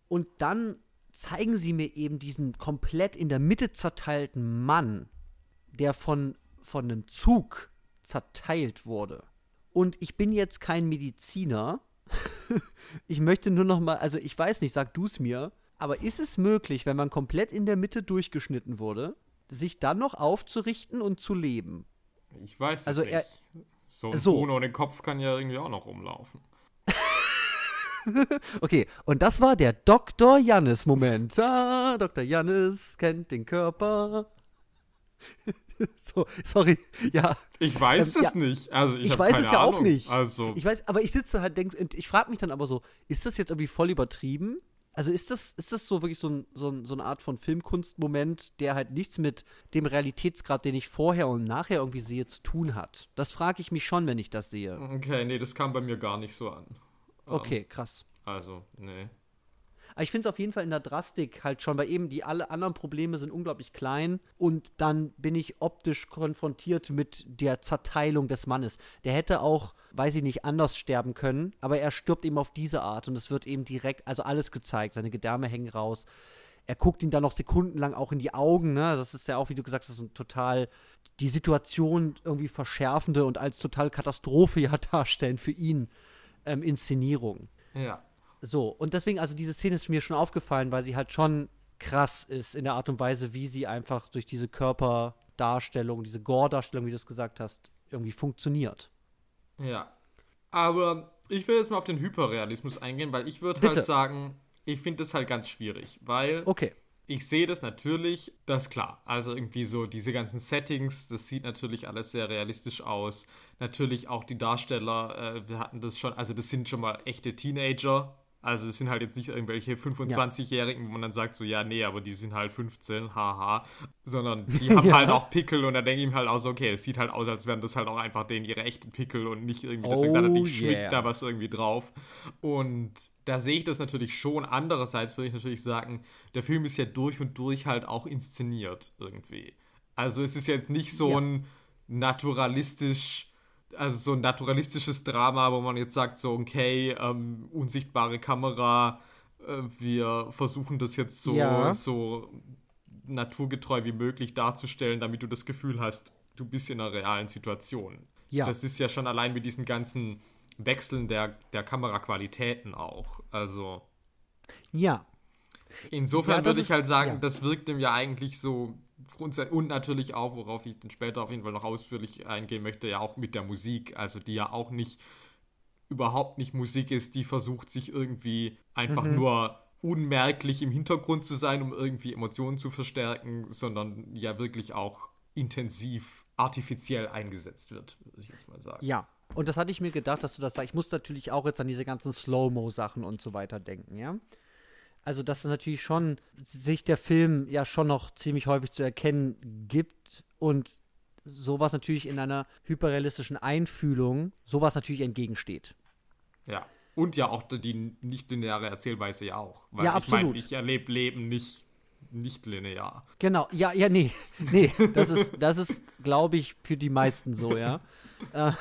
Und dann zeigen sie mir eben diesen komplett in der Mitte zerteilten Mann, der von, von einem Zug zerteilt wurde. Und ich bin jetzt kein Mediziner. ich möchte nur noch mal, also ich weiß nicht, sag du es mir, aber ist es möglich, wenn man komplett in der Mitte durchgeschnitten wurde, sich dann noch aufzurichten und zu leben? Ich weiß es also nicht. Er, so ein so. ohne Kopf kann ja irgendwie auch noch rumlaufen. okay, und das war der Dr. Jannis-Moment. Ah, Dr. Jannis kennt den Körper. so, sorry, ja. Ich weiß ähm, es ja, nicht. Also ich, ich weiß keine es ja Ahnung. auch nicht. Also. Ich weiß, aber ich sitze halt, denk, ich frage mich dann aber so, ist das jetzt irgendwie voll übertrieben? Also ist das, ist das so wirklich so, ein, so, ein, so eine Art von Filmkunstmoment, der halt nichts mit dem Realitätsgrad, den ich vorher und nachher irgendwie sehe, zu tun hat? Das frage ich mich schon, wenn ich das sehe. Okay, nee, das kam bei mir gar nicht so an. Okay, krass. Also, nee. Aber ich finde es auf jeden Fall in der Drastik halt schon, weil eben die alle anderen Probleme sind unglaublich klein und dann bin ich optisch konfrontiert mit der Zerteilung des Mannes. Der hätte auch, weiß ich nicht, anders sterben können, aber er stirbt eben auf diese Art und es wird eben direkt, also alles gezeigt. Seine Gedärme hängen raus. Er guckt ihn dann noch sekundenlang auch in die Augen, ne? Das ist ja auch, wie du gesagt hast, so total die Situation irgendwie verschärfende und als total Katastrophe ja darstellen für ihn ähm, Inszenierung. Ja. So, und deswegen, also diese Szene ist mir schon aufgefallen, weil sie halt schon krass ist in der Art und Weise, wie sie einfach durch diese Körperdarstellung, diese Gore-Darstellung, wie du es gesagt hast, irgendwie funktioniert. Ja. Aber ich will jetzt mal auf den Hyperrealismus eingehen, weil ich würde halt sagen, ich finde das halt ganz schwierig, weil okay. Ich sehe das natürlich, das ist klar. Also irgendwie so diese ganzen Settings, das sieht natürlich alles sehr realistisch aus. Natürlich auch die Darsteller, äh, wir hatten das schon, also das sind schon mal echte Teenager, also es sind halt jetzt nicht irgendwelche 25-Jährigen, ja. wo man dann sagt so, ja, nee, aber die sind halt 15, haha. Sondern die haben ja. halt auch Pickel und da denke ich mir halt auch so, okay, es sieht halt aus, als wären das halt auch einfach denen ihre echten Pickel und nicht irgendwie, deswegen oh, sagt er nicht, schmickt da was irgendwie drauf. Und da sehe ich das natürlich schon. Andererseits würde ich natürlich sagen, der Film ist ja durch und durch halt auch inszeniert irgendwie. Also es ist jetzt nicht so ja. ein naturalistisch also so ein naturalistisches Drama, wo man jetzt sagt, so, okay, ähm, unsichtbare Kamera, äh, wir versuchen das jetzt so, ja. so naturgetreu wie möglich darzustellen, damit du das Gefühl hast, du bist in einer realen Situation. Ja. Das ist ja schon allein mit diesen ganzen Wechseln der, der Kameraqualitäten auch. Also. Ja. Insofern ja, würde ich halt sagen, ja. das wirkt dem ja eigentlich so und natürlich auch, worauf ich dann später auf jeden Fall noch ausführlich eingehen möchte, ja auch mit der Musik, also die ja auch nicht überhaupt nicht Musik ist, die versucht sich irgendwie einfach mhm. nur unmerklich im Hintergrund zu sein, um irgendwie Emotionen zu verstärken, sondern ja wirklich auch intensiv artifiziell eingesetzt wird, würde ich jetzt mal sagen. Ja, und das hatte ich mir gedacht, dass du das sagst. Ich muss natürlich auch jetzt an diese ganzen Slow-Mo-Sachen und so weiter denken, ja. Also, dass natürlich schon sich der Film ja schon noch ziemlich häufig zu erkennen gibt und sowas natürlich in einer hyperrealistischen Einfühlung sowas natürlich entgegensteht. Ja. Und ja auch die nicht-lineare Erzählweise ja auch. Weil ja, absolut. Ich meine, ich erlebe Leben nicht nicht linear. Genau, ja, ja, nee. Nee, das ist, das ist, glaube ich, für die meisten so, ja. Ähm,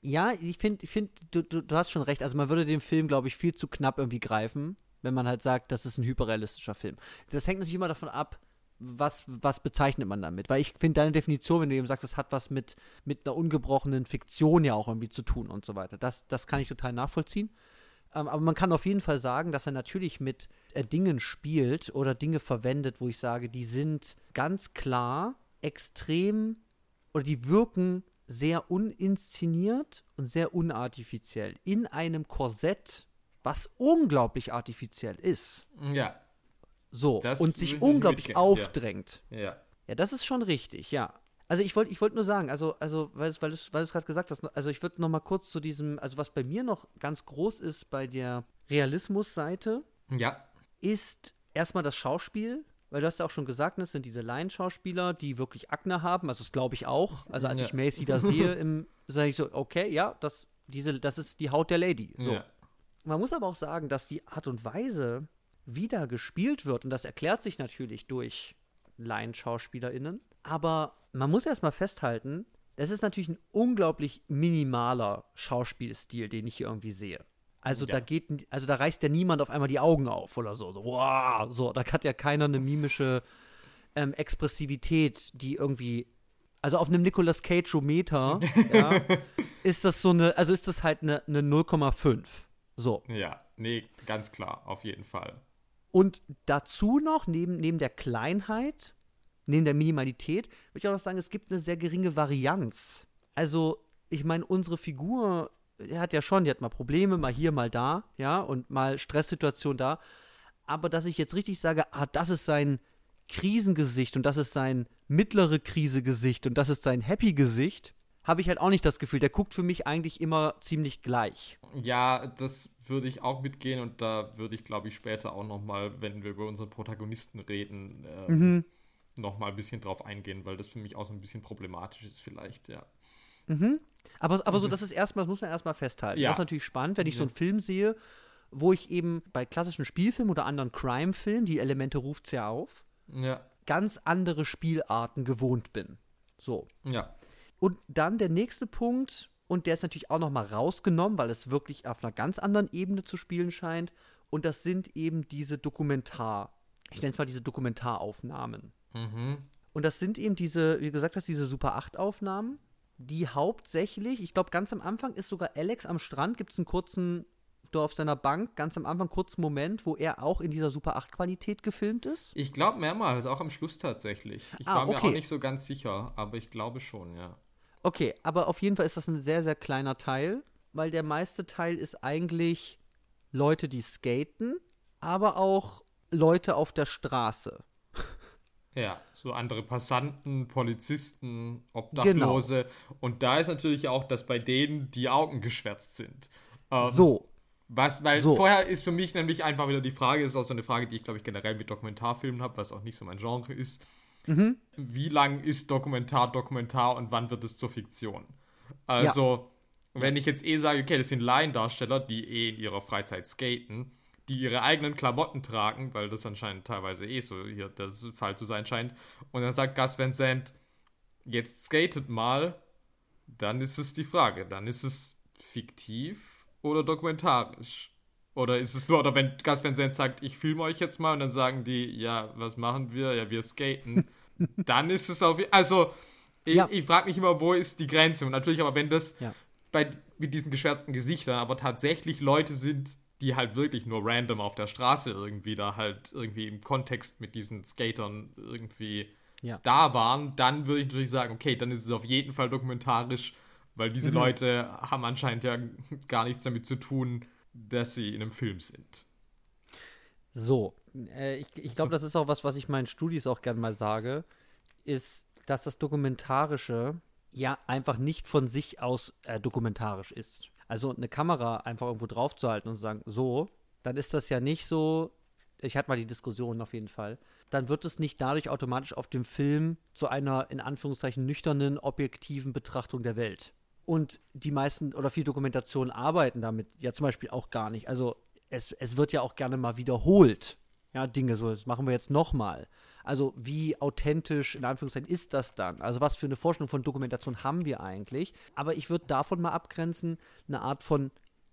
ja, ich finde, ich find, du, du, du hast schon recht. Also man würde den Film, glaube ich, viel zu knapp irgendwie greifen wenn man halt sagt, das ist ein hyperrealistischer Film. Das hängt natürlich immer davon ab, was, was bezeichnet man damit? Weil ich finde deine Definition, wenn du eben sagst, das hat was mit, mit einer ungebrochenen Fiktion ja auch irgendwie zu tun und so weiter. Das, das kann ich total nachvollziehen. Ähm, aber man kann auf jeden Fall sagen, dass er natürlich mit äh, Dingen spielt oder Dinge verwendet, wo ich sage, die sind ganz klar extrem oder die wirken sehr uninszeniert und sehr unartifiziell. In einem Korsett was unglaublich artifiziell ist. Ja. So, das und sich unglaublich aufdrängt. Ja. ja. Ja, das ist schon richtig, ja. Also ich wollte ich wollt nur sagen, also, also weil du es gerade gesagt hast, also ich würde noch mal kurz zu diesem, also was bei mir noch ganz groß ist bei der Realismus-Seite, Ja. ist erstmal das Schauspiel, weil du hast ja auch schon gesagt, es sind diese Laienschauspieler, die wirklich Akne haben, also das glaube ich auch. Also als Ja. ich Macy da sehe, sage ich so, okay, ja, das, diese, das ist die Haut der Lady. So. Ja. Man muss aber auch sagen, dass die Art und Weise, wie da gespielt wird, und das erklärt sich natürlich durch LaienschauspielerInnen, aber man muss erstmal festhalten, das ist natürlich ein unglaublich minimaler Schauspielstil, den ich hier irgendwie sehe. Also Ja. da geht, also da reißt ja niemand auf einmal die Augen auf oder so. So, wow, so da hat ja keiner eine mimische ähm, Expressivität, die irgendwie, also auf einem Nicolas Cage-Meter, ja, ist das so eine, also ist das halt eine, eine 0,5. So. Ja, nee, ganz klar, auf jeden Fall. Und dazu noch, neben, neben der Kleinheit, neben der Minimalität, würde ich auch noch sagen, es gibt eine sehr geringe Varianz. Also, ich meine, unsere Figur, die hat ja schon, die hat mal Probleme, mal hier, mal da, ja, und mal Stresssituation da. Aber dass ich jetzt richtig sage, ah, das ist sein Krisengesicht und das ist sein mittlere Krisegesicht und das ist sein Happy-Gesicht, habe ich halt auch nicht das Gefühl. Der guckt für mich eigentlich immer ziemlich gleich. Ja, das würde ich auch mitgehen und da würde ich, glaube ich, später auch nochmal, wenn wir über unseren Protagonisten reden, äh, Mhm. nochmal ein bisschen drauf eingehen, weil das für mich auch so ein bisschen problematisch ist vielleicht, ja. Aber, aber so, das ist erstmal, das muss man erstmal festhalten. Mhm. Ja. Das ist natürlich spannend, wenn ich so Ja. einen Film sehe, wo ich eben bei klassischen Spielfilmen oder anderen Crime-Filmen, die Elemente ruft's ja auf, Ja, ganz andere Spielarten gewohnt bin. So. ja, Und dann der nächste Punkt, und der ist natürlich auch nochmal rausgenommen, weil es wirklich auf einer ganz anderen Ebene zu spielen scheint. Und das sind eben diese Dokumentar, ich nenne es mal diese Dokumentaraufnahmen. mhm. Und das sind eben diese, wie gesagt hast, diese Super 8-Aufnahmen, die hauptsächlich, ich glaube, ganz am Anfang ist sogar Alex am Strand, gibt es einen kurzen, da auf seiner Bank, ganz am Anfang kurzen Moment, wo er auch in dieser Super 8-Qualität gefilmt ist. Ich glaube mehrmals, auch am Schluss tatsächlich. Ich Ah, war mir okay. auch nicht so ganz sicher, aber ich glaube schon, ja. Okay, aber auf jeden Fall ist das ein sehr, sehr kleiner Teil, weil der meiste Teil ist eigentlich Leute, die skaten, aber auch Leute auf der Straße. Ja, so andere Passanten, Polizisten, Genau. Obdachlose. Und da ist natürlich auch, dass bei denen die Augen geschwärzt sind. Ähm, So, Was, weil So. vorher ist für mich nämlich einfach wieder die Frage, ist auch so eine Frage, die ich glaube ich generell mit Dokumentarfilmen habe, was auch nicht so mein Genre ist. Mhm. Wie lang ist Dokumentar Dokumentar und wann wird es zur Fiktion? Also, wenn ich jetzt eh sage, okay, das sind Laiendarsteller, die eh in ihrer Freizeit skaten, die ihre eigenen Klamotten tragen, weil das anscheinend teilweise eh so hier der Fall zu sein scheint, und dann sagt Gus Van Sant, jetzt skatet mal, dann ist es die Frage, dann ist es fiktiv oder dokumentarisch? Oder ist es nur, oder wenn Sant sagt, ich filme euch jetzt mal und dann sagen die, ja, was machen wir? Ja, wir skaten. dann ist es auf, also ich, Ja. ich frage mich immer, wo ist die Grenze? Und natürlich, aber wenn das Ja. bei mit diesen geschwärzten Gesichtern aber tatsächlich Leute sind, die halt wirklich nur random auf der Straße irgendwie da halt irgendwie im Kontext mit diesen Skatern irgendwie Ja. da waren, dann würde ich natürlich sagen, okay, dann ist es auf jeden Fall dokumentarisch, weil diese Mhm. Leute haben anscheinend ja gar nichts damit zu tun, dass sie in einem Film sind. So, äh, ich, ich glaube, das ist auch was, was ich meinen Studis auch gern mal sage, ist, dass das Dokumentarische ja einfach nicht von sich aus äh, dokumentarisch ist. Also eine Kamera einfach irgendwo drauf zu halten und zu sagen, so, dann ist das ja nicht so, ich hatte mal die Diskussion auf jeden Fall, dann wird es nicht dadurch automatisch auf dem Film zu einer in Anführungszeichen nüchternen, objektiven Betrachtung der Welt. Und die meisten oder viele Dokumentationen arbeiten damit ja zum Beispiel auch gar nicht. Also es, es wird ja auch gerne mal wiederholt. Ja, Dinge so, das machen wir jetzt nochmal. Also wie authentisch in Anführungszeichen ist das dann? Also was für eine Vorstellung von Dokumentation haben wir eigentlich? Aber ich würde davon mal abgrenzen, eine Art von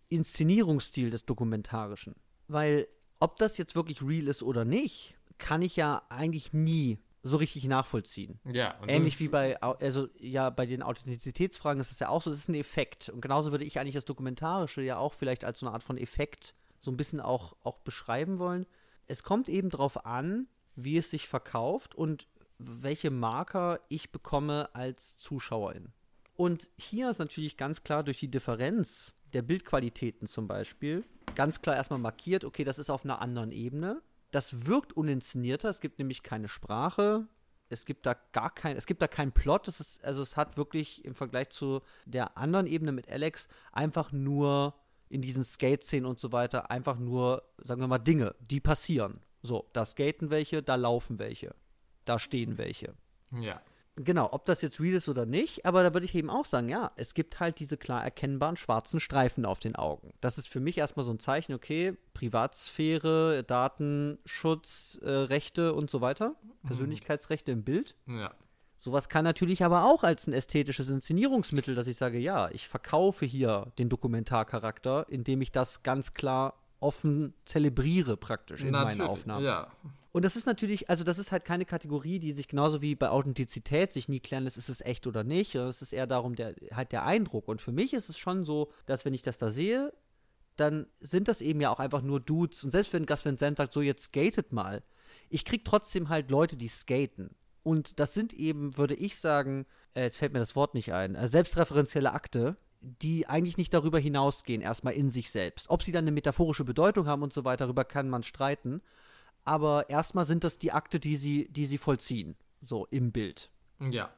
Inszenierungsstil des Dokumentarischen. Weil ob das jetzt wirklich real ist oder nicht, kann ich ja eigentlich nie so richtig nachvollziehen. Ja, und das Ähnlich wie bei, also ja, bei den Authentizitätsfragen ist es ja auch so, es ist ein Effekt. Und genauso würde ich eigentlich das Dokumentarische ja auch vielleicht als so eine Art von Effekt so ein bisschen auch, auch beschreiben wollen. Es kommt eben darauf an, wie es sich verkauft und welche Marker ich bekomme als Zuschauerin. Und hier ist natürlich ganz klar durch die Differenz der Bildqualitäten zum Beispiel ganz klar erstmal markiert, okay, das ist auf einer anderen Ebene. Das wirkt uninszenierter, es gibt nämlich keine Sprache, es gibt da gar kein, es gibt da keinen Plot, es ist, also es hat wirklich im Vergleich zu der anderen Ebene mit Alex einfach nur in diesen Skate-Szenen und so weiter einfach nur, sagen wir mal, Dinge, die passieren. So, da skaten welche, da laufen welche, da stehen welche. Ja. Genau, ob das jetzt real ist oder nicht, aber da würde ich eben auch sagen, ja, es gibt halt diese klar erkennbaren schwarzen Streifen auf den Augen. Das ist für mich erstmal so ein Zeichen, okay, Privatsphäre, Datenschutz, äh, Rechte und so weiter, Persönlichkeitsrechte im Bild. Ja. Sowas kann natürlich aber auch als ein ästhetisches Inszenierungsmittel, dass ich sage, ja, ich verkaufe hier den Dokumentarcharakter, indem ich das ganz klar offen zelebriere praktisch in Natürlich, meinen Aufnahmen. Ja. Und das ist natürlich, also das ist halt keine Kategorie, die sich genauso wie bei Authentizität sich nie klären lässt, ist es echt oder nicht. Es ist eher darum, der, halt der Eindruck. Und für mich ist es schon so, dass wenn ich das da sehe, dann sind das eben ja auch einfach nur Dudes. Und selbst wenn Gus Van sagt, so jetzt skatet mal, ich krieg trotzdem halt Leute, die skaten. Und das sind eben, würde ich sagen, äh, jetzt fällt mir das Wort nicht ein, äh, selbstreferenzielle Akte, die eigentlich nicht darüber hinausgehen, erstmal in sich selbst. Ob sie dann eine metaphorische Bedeutung haben und so weiter, darüber kann man streiten. Aber erstmal sind das die Akte, die sie, die sie vollziehen, so im Bild. Ja.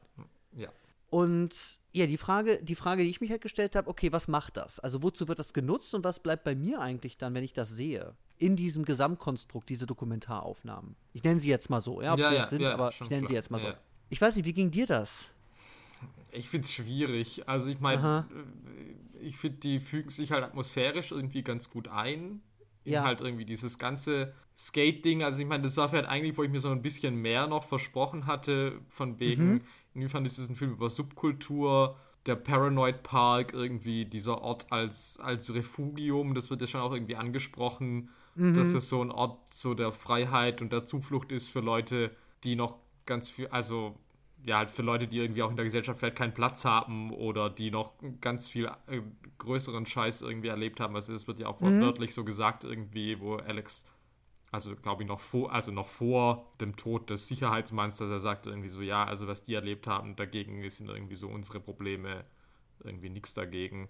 Ja. Und ja, die Frage, die Frage, die ich mich halt gestellt habe, okay, was macht das? Also wozu wird das genutzt und was bleibt bei mir eigentlich dann, wenn ich das sehe? In diesem Gesamtkonstrukt, diese Dokumentaraufnahmen. Ich nenne sie jetzt mal so, ja, ob Ja, sie ja, sind, ja, aber ich nenne sie klar. jetzt mal so. Ich weiß nicht, wie ging dir das? Ich finde es schwierig. Also ich meine, Aha. ich finde, die fügen sich halt atmosphärisch irgendwie ganz gut ein. In Ja. halt irgendwie dieses ganze Skate-Ding. Also ich meine, das war vielleicht eigentlich, wo ich mir so ein bisschen mehr noch versprochen hatte, von wegen, Mhm. inwiefern ist es ein Film über Subkultur, der Paranoid Park, irgendwie dieser Ort als, als Refugium, das wird ja schon auch irgendwie angesprochen, Mhm. dass es so ein Ort so der Freiheit und der Zuflucht ist für Leute, die noch ganz viel, also ja, halt für Leute, die irgendwie auch in der Gesellschaft vielleicht keinen Platz haben oder die noch ganz viel äh, größeren Scheiß irgendwie erlebt haben. Also es wird ja auch wortwörtlich so gesagt irgendwie, wo Alex, also glaube ich noch vor, also noch vor dem Tod des Sicherheitsmanns, dass er sagt irgendwie so, ja, also was die erlebt haben, dagegen sind irgendwie so unsere Probleme irgendwie nichts dagegen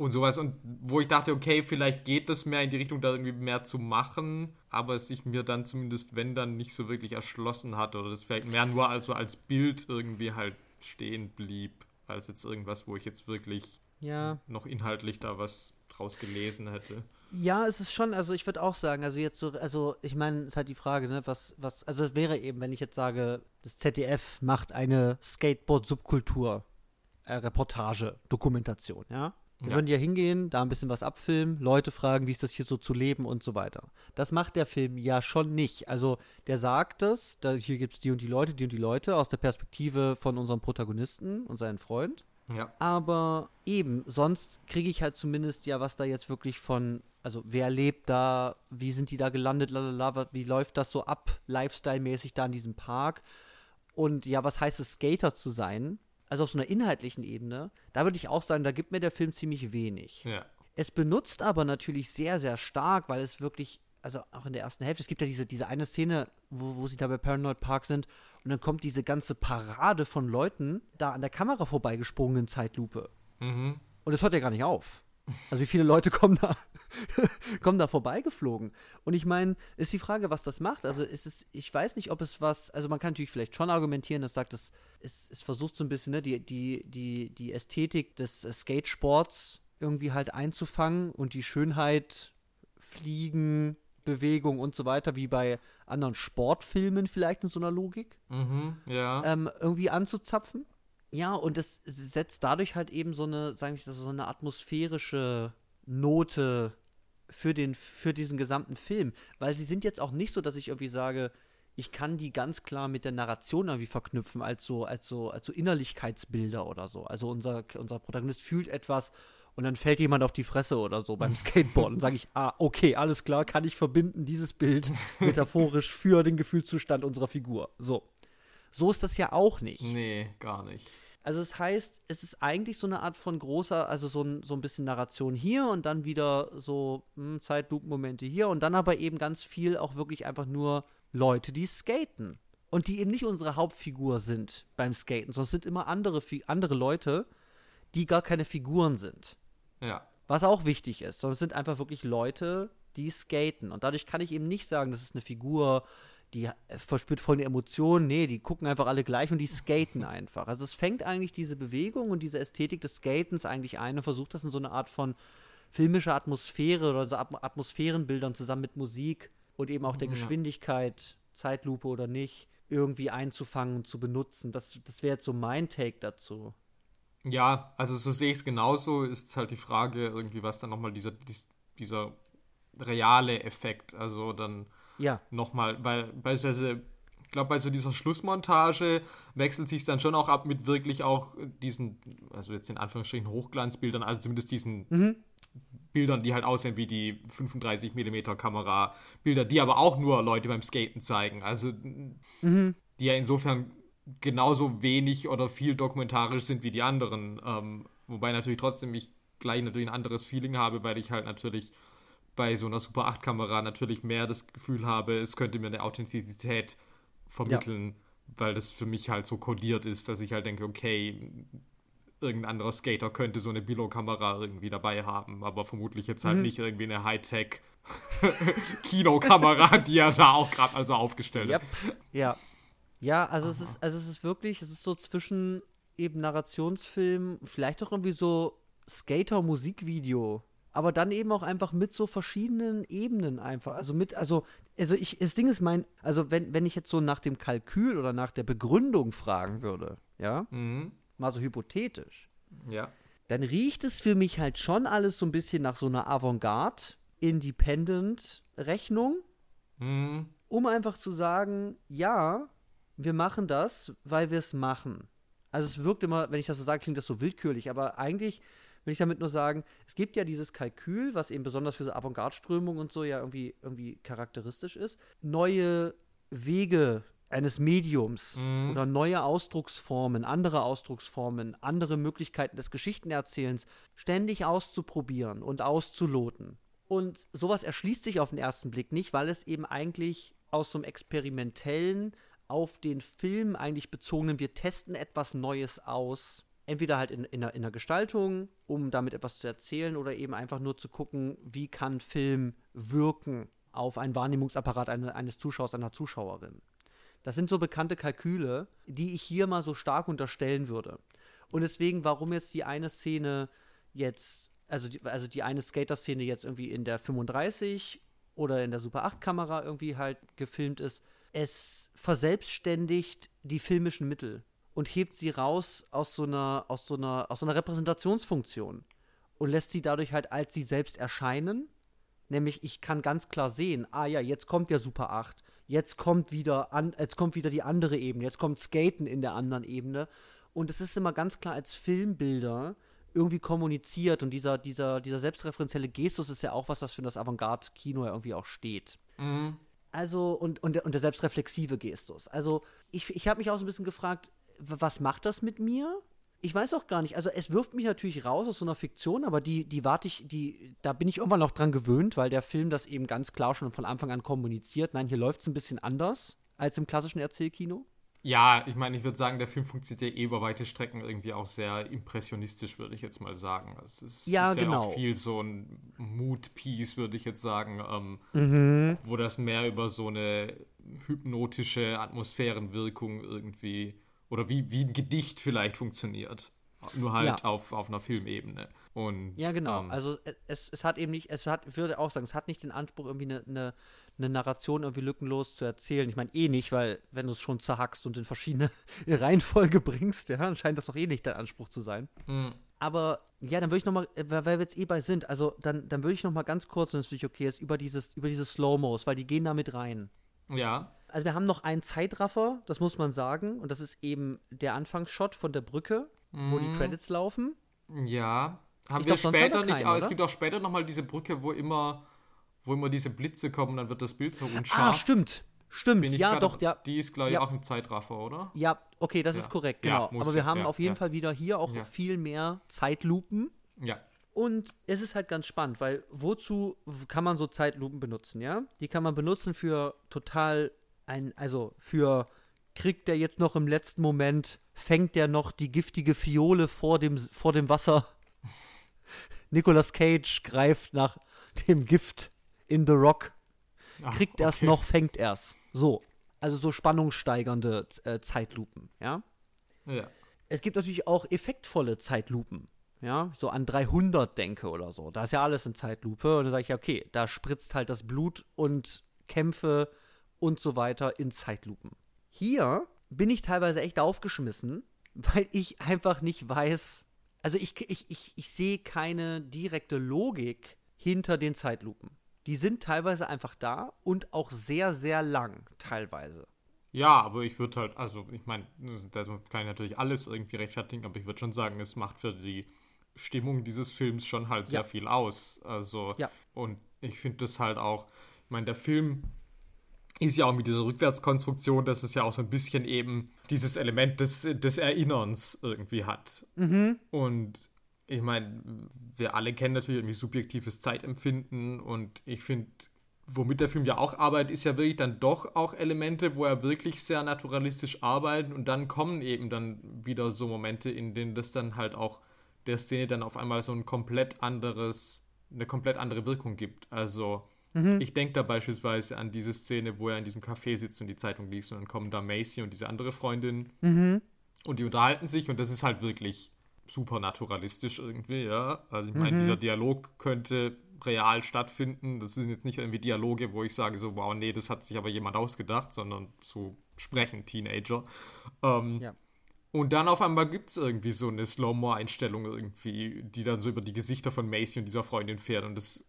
und sowas. Und wo ich dachte, okay, vielleicht geht das mehr in die Richtung, da irgendwie mehr zu machen, aber es sich mir dann zumindest, wenn dann, nicht so wirklich erschlossen hat oder das vielleicht mehr nur also als Bild irgendwie halt stehen blieb, als jetzt irgendwas, wo ich jetzt wirklich Ja. noch inhaltlich da was draus gelesen hätte. Ja, es ist schon, also ich würde auch sagen, also jetzt so, also ich meine, es ist halt die Frage, ne, was, was, also es wäre eben, wenn ich jetzt sage, das ZDF macht eine Skateboard-Subkultur, äh, Reportage, Dokumentation, ja. Wir Ja. würden ja hingehen, da ein bisschen was abfilmen, Leute fragen, wie ist das hier so zu leben und so weiter. Das macht der Film ja schon nicht. Also der sagt es, da, hier gibt es die und die Leute, die und die Leute aus der Perspektive von unserem Protagonisten und seinem Freund. Ja. Aber eben, sonst kriege ich halt zumindest ja, was da jetzt wirklich von, also wer lebt da, wie sind die da gelandet, lalala, wie läuft das so ab, Lifestyle-mäßig da in diesem Park. Und ja, was heißt es, Skater zu sein? Also auf so einer inhaltlichen Ebene, da würde ich auch sagen, da gibt mir der Film ziemlich wenig. Ja. Es benutzt aber natürlich sehr, sehr stark, weil es wirklich, also auch in der ersten Hälfte, es gibt ja diese, diese eine Szene, wo, wo sie da bei Paranoid Park sind und dann kommt diese ganze Parade von Leuten da an der Kamera vorbeigesprungen in Zeitlupe. Mhm. Und es hört ja gar nicht auf. Also wie viele Leute kommen da, kommen da vorbeigeflogen. Und ich meine, ist die Frage, was das macht. Also ist es, ich weiß nicht, ob es was, also man kann natürlich vielleicht schon argumentieren, das sagt, es, es, es versucht so ein bisschen, ne, die, die, die, die Ästhetik des äh, Skatesports irgendwie halt einzufangen und die Schönheit, Fliegen, Bewegung und so weiter, wie bei anderen Sportfilmen vielleicht in so einer Logik Mhm. Ja. ähm, irgendwie anzuzapfen. Ja, und es setzt dadurch halt eben so eine, sagen wir so eine atmosphärische Note für, den, für diesen gesamten Film. Weil sie sind jetzt auch nicht so, dass ich irgendwie sage, ich kann die ganz klar mit der Narration irgendwie verknüpfen, als so, als so, als so Innerlichkeitsbilder oder so. Also unser, unser Protagonist fühlt etwas und dann fällt jemand auf die Fresse oder so beim Skateboard. und sage ich, ah, okay, alles klar, kann ich verbinden, dieses Bild metaphorisch für den Gefühlszustand unserer Figur. So. So ist das ja auch nicht. nee, gar nicht. Also das heißt, es ist eigentlich so eine Art von großer, also so ein, so ein bisschen Narration hier und dann wieder so hm, Zeitlupenmomente hier und dann aber eben ganz viel auch wirklich einfach nur Leute, die skaten. Und die eben nicht unsere Hauptfigur sind beim Skaten, sondern es sind immer andere, andere Leute, die gar keine Figuren sind. Ja. Was auch wichtig ist, sondern es sind einfach wirklich Leute, die skaten. Und dadurch kann ich eben nicht sagen, das ist eine Figur, die äh, verspürt voll Emotionen. Nee, die gucken einfach alle gleich und die skaten einfach. Also es fängt eigentlich diese Bewegung und diese Ästhetik des Skatens eigentlich ein und versucht das in so eine Art von filmische Atmosphäre oder so Atmosphärenbildern zusammen mit Musik und eben auch der Geschwindigkeit, Zeitlupe oder nicht, irgendwie einzufangen und zu benutzen. Das, das wäre jetzt so mein Take dazu. Ja, also so sehe ich es genauso. Ist halt die Frage, irgendwie, was dann nochmal dieser, dieser reale Effekt, also dann ja. nochmal, weil beispielsweise, ich glaube, bei so dieser Schlussmontage wechselt sich dann schon auch ab mit wirklich auch diesen, also jetzt in Anführungsstrichen Hochglanzbildern, also zumindest diesen mhm. Bildern, die halt aussehen wie die 35 mm Kamera Bilder, die aber auch nur Leute beim Skaten zeigen. Also mhm. die ja insofern genauso wenig oder viel dokumentarisch sind wie die anderen. Ähm, wobei natürlich trotzdem ich gleich natürlich ein anderes Feeling habe, weil ich halt natürlich bei so einer Super 8 Kamera natürlich mehr das Gefühl habe, es könnte mir eine Authentizität vermitteln, ja. weil das für mich halt so kodiert ist, dass ich halt denke, okay, irgendein anderer Skater könnte so eine Billo-Kamera irgendwie dabei haben, aber vermutlich jetzt halt mhm. nicht irgendwie eine Hightech Kinokamera, die er da auch gerade also aufgestellt yep. hat. Ja. Ja, also es ist, also es ist wirklich, es ist so zwischen eben Narrationsfilm, vielleicht auch irgendwie so Skater-Musikvideo, aber dann eben auch einfach mit so verschiedenen Ebenen einfach. Also mit, also, also ich, das Ding ist mein, also wenn, wenn ich jetzt so nach dem Kalkül oder nach der Begründung fragen würde, ja, mhm mal so hypothetisch, ja. dann riecht es für mich halt schon alles so ein bisschen nach so einer Avantgarde, Independent-Rechnung, mhm. um einfach zu sagen, ja, wir machen das, weil wir es machen. Also es wirkt immer, wenn ich das so sage, klingt das so willkürlich, aber eigentlich will ich damit nur sagen, es gibt ja dieses Kalkül, was eben besonders für so Avantgarde-Strömungen und so ja irgendwie, irgendwie charakteristisch ist, neue Wege eines Mediums mhm. oder neue Ausdrucksformen, andere Ausdrucksformen, andere Möglichkeiten des Geschichtenerzählens ständig auszuprobieren und auszuloten. Und sowas erschließt sich auf den ersten Blick nicht, weil es eben eigentlich aus so einem experimentellen, auf den Film eigentlich bezogenen, wir testen etwas Neues aus. Entweder halt in, in, der, in der Gestaltung, um damit etwas zu erzählen, oder eben einfach nur zu gucken, wie kann Film wirken auf einen Wahrnehmungsapparat eines Zuschauers, einer Zuschauerin. Das sind so bekannte Kalküle, die ich hier mal so stark unterstellen würde. Und deswegen, warum jetzt die eine Szene jetzt, also die, also die eine Skater-Szene jetzt irgendwie in der 35 oder in der Super 8-Kamera irgendwie halt gefilmt ist, es verselbstständigt die filmischen Mittel und hebt sie raus aus so einer, aus so einer, aus so einer Repräsentationsfunktion und lässt sie dadurch halt als sie selbst erscheinen. Nämlich, ich kann ganz klar sehen, ah ja, jetzt kommt der Super 8 jetzt kommt wieder an, jetzt kommt wieder die andere Ebene, jetzt kommt Skaten in der anderen Ebene. Und es ist immer ganz klar als Filmbilder irgendwie kommuniziert und dieser, dieser, dieser selbstreferenzielle Gestus ist ja auch was, was für das Avantgarde-Kino ja irgendwie auch steht. Mhm. Also, und, und, der, und der selbstreflexive Gestus. Also, ich, ich habe mich auch so ein bisschen gefragt, was macht das mit mir? ich weiß auch gar nicht. Also es wirft mich natürlich raus aus so einer Fiktion, aber die, die warte ich, die, da bin ich irgendwann noch dran gewöhnt, weil der Film das eben ganz klar schon von Anfang an kommuniziert. Nein, hier läuft es ein bisschen anders als im klassischen Erzählkino. Ja, ich meine, ich würde sagen, der Film funktioniert ja eh über weite Strecken irgendwie auch sehr impressionistisch, würde ich jetzt mal sagen. Es ist, ja, ist genau. ja auch viel so ein Mood-Piece, würde ich jetzt sagen, ähm, mhm. wo das mehr über so eine hypnotische Atmosphärenwirkung irgendwie oder wie, wie ein Gedicht vielleicht funktioniert. Nur halt ja. auf, auf einer Filmebene. Und, ja, genau. Ähm, also es, es hat eben nicht, es hat, ich würde auch sagen, es hat nicht den Anspruch, irgendwie eine, eine, eine Narration irgendwie lückenlos zu erzählen. Ich meine eh nicht, weil wenn du es schon zerhackst und in verschiedene Reihenfolge bringst, ja, dann scheint das doch eh nicht dein Anspruch zu sein. Mhm. Aber ja, dann würde ich nochmal, weil wir jetzt eh bei sind, also dann, dann würde ich nochmal ganz kurz, wenn es natürlich okay ist, über dieses, über diese Slow-Mos, weil die gehen da mit rein. Ja. Also wir haben noch einen Zeitraffer, das muss man sagen, und das ist eben der Anfangsshot von der Brücke, mm. wo die mhm. Credits laufen. Ja. Haben ich wir glaub, später nicht, aber es gibt auch später nochmal diese Brücke, wo immer, wo immer diese Blitze kommen, dann wird das Bild so unscharf. Ah, stimmt. Stimmt, ja, grad, doch, ja. Die ist, glaube ich, ja. auch im Zeitraffer, oder? Ja, okay, das ja. ist korrekt, genau. Ja, aber wir haben auf jeden Fall wieder hier auch viel mehr Zeitlupen. Ja. Und es ist halt ganz spannend, weil wozu kann man so Zeitlupen benutzen, ja? Die kann man benutzen für total ein, also für kriegt der jetzt noch im letzten Moment, fängt der noch die giftige Fiole vor dem, vor dem Wasser. Nicolas Cage greift nach dem Gift in The Rock. Kriegt er es noch, fängt er es. So. Also so spannungssteigernde äh, Zeitlupen, ja? Ja. Es gibt natürlich auch effektvolle Zeitlupen. ja, so an 300 denke oder so. Da ist ja alles in Zeitlupe. Und dann sage ich, okay, da spritzt halt das Blut und Kämpfe und so weiter in Zeitlupen. Hier bin ich teilweise echt aufgeschmissen, weil ich einfach nicht weiß, also ich, ich, ich, ich sehe keine direkte Logik hinter den Zeitlupen. Die sind teilweise einfach da und auch sehr, sehr lang, teilweise. Ja, aber ich würde halt, also ich meine, da kann ich natürlich alles irgendwie rechtfertigen, aber ich würde schon sagen, es macht für die Stimmung dieses Films schon halt sehr ja. viel aus. Also, ja. und ich finde das halt auch, ich meine, der Film ist ja auch mit dieser Rückwärtskonstruktion, dass es ja auch so ein bisschen eben dieses Element des, des Erinnerns irgendwie hat. Mhm. Und ich meine, wir alle kennen natürlich irgendwie subjektives Zeitempfinden und ich finde, womit der Film ja auch arbeitet, ist ja wirklich dann doch auch Elemente, wo er wirklich sehr naturalistisch arbeitet und dann kommen eben dann wieder so Momente, in denen das dann halt auch der Szene dann auf einmal so ein komplett anderes, eine komplett andere Wirkung gibt. Also mhm. ich denke da beispielsweise an diese Szene, wo er in diesem Café sitzt und die Zeitung liest und dann kommen da Macy und diese andere Freundin mhm. und die unterhalten sich und das ist halt wirklich super naturalistisch irgendwie, ja. Also ich meine, mhm. dieser Dialog könnte real stattfinden. Das sind jetzt nicht irgendwie Dialoge, wo ich sage so, wow, nee, das hat sich aber jemand ausgedacht, sondern so sprechen Teenager. Ähm, ja. Und dann auf einmal gibt es irgendwie so eine Slow-Mo-Einstellung irgendwie, die dann so über die Gesichter von Macy und dieser Freundin fährt. Und das.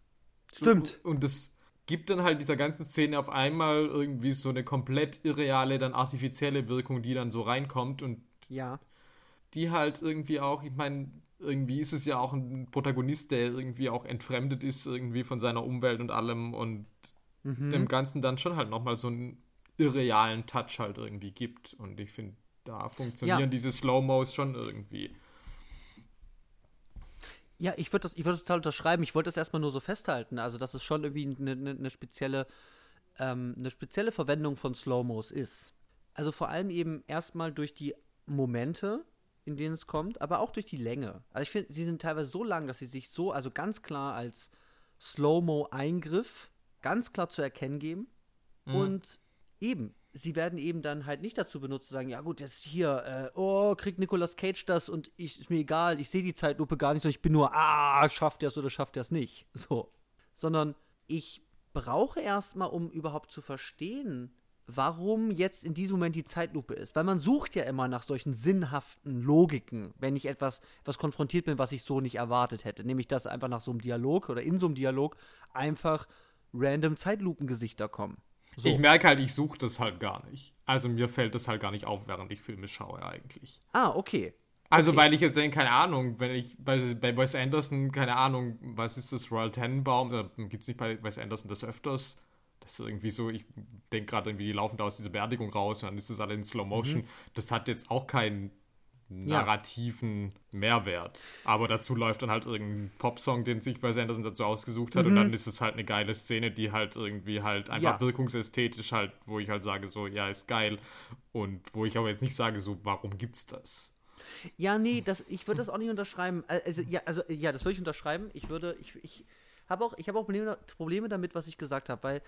Stimmt. Und das gibt dann halt dieser ganzen Szene auf einmal irgendwie so eine komplett irreale, dann artifizielle Wirkung, die dann so reinkommt und. Ja. Die halt irgendwie auch, ich meine, irgendwie ist es ja auch ein Protagonist, der irgendwie auch entfremdet ist, irgendwie von seiner Umwelt und allem und mhm. dem Ganzen dann schon halt nochmal so einen irrealen Touch halt irgendwie gibt. Und ich finde, da funktionieren ja. diese Slow-Mos schon irgendwie. Ja, ich würde das, würd das total unterschreiben. Ich wollte das erstmal nur so festhalten. Also, dass es schon irgendwie eine, eine, eine spezielle, ähm, eine spezielle Verwendung von Slow-Mos ist. Also vor allem eben erstmal durch die Momente, in denen es kommt, aber auch durch die Länge. Also ich finde, sie sind teilweise so lang, dass sie sich so, also ganz klar als Slow-Mo-Eingriff ganz klar zu erkennen geben. Mhm. Und eben, sie werden eben dann halt nicht dazu benutzt, zu sagen, ja gut, jetzt hier, äh, oh, kriegt Nicolas Cage das und ich, ist mir egal, ich sehe die Zeitlupe gar nicht so, ich bin nur, ah, schafft er es oder schafft er es nicht. So. Sondern ich brauche erstmal, um überhaupt zu verstehen, warum jetzt in diesem Moment die Zeitlupe ist. Weil man sucht ja immer nach solchen sinnhaften Logiken, wenn ich etwas, etwas konfrontiert bin, was ich so nicht erwartet hätte. Nämlich, dass einfach nach so einem Dialog oder in so einem Dialog einfach random Zeitlupengesichter kommen. So. Ich merke halt, ich suche das halt gar nicht. Also mir fällt das halt gar nicht auf, während ich Filme schaue eigentlich. Ah, okay. Also, okay. weil ich jetzt denke, keine Ahnung, wenn ich bei, bei Wes Anderson, keine Ahnung, was ist das, Royal Tenenbaum, da gibt es nicht bei Wes Anderson das öfters. Das ist irgendwie so, ich denke gerade irgendwie, die laufen da aus dieser Beerdigung raus und dann ist das alle in Slow Motion. Mhm. Das hat jetzt auch keinen narrativen ja. Mehrwert. Aber dazu läuft dann halt irgendein Popsong, den sich bei Sanderson dazu ausgesucht hat. Mhm. Und dann ist es halt eine geile Szene, die halt irgendwie halt einfach ja. wirkungsästhetisch halt, wo ich halt sage, so, ja, ist geil. Und wo ich aber jetzt nicht sage, so, warum gibt's das? Ja, nee, das, ich würde das auch nicht unterschreiben. Also, ja, also, ja, das würde ich unterschreiben. Ich würde, ich, ich habe auch, ich habe auch Probleme, Probleme damit, was ich gesagt habe, weil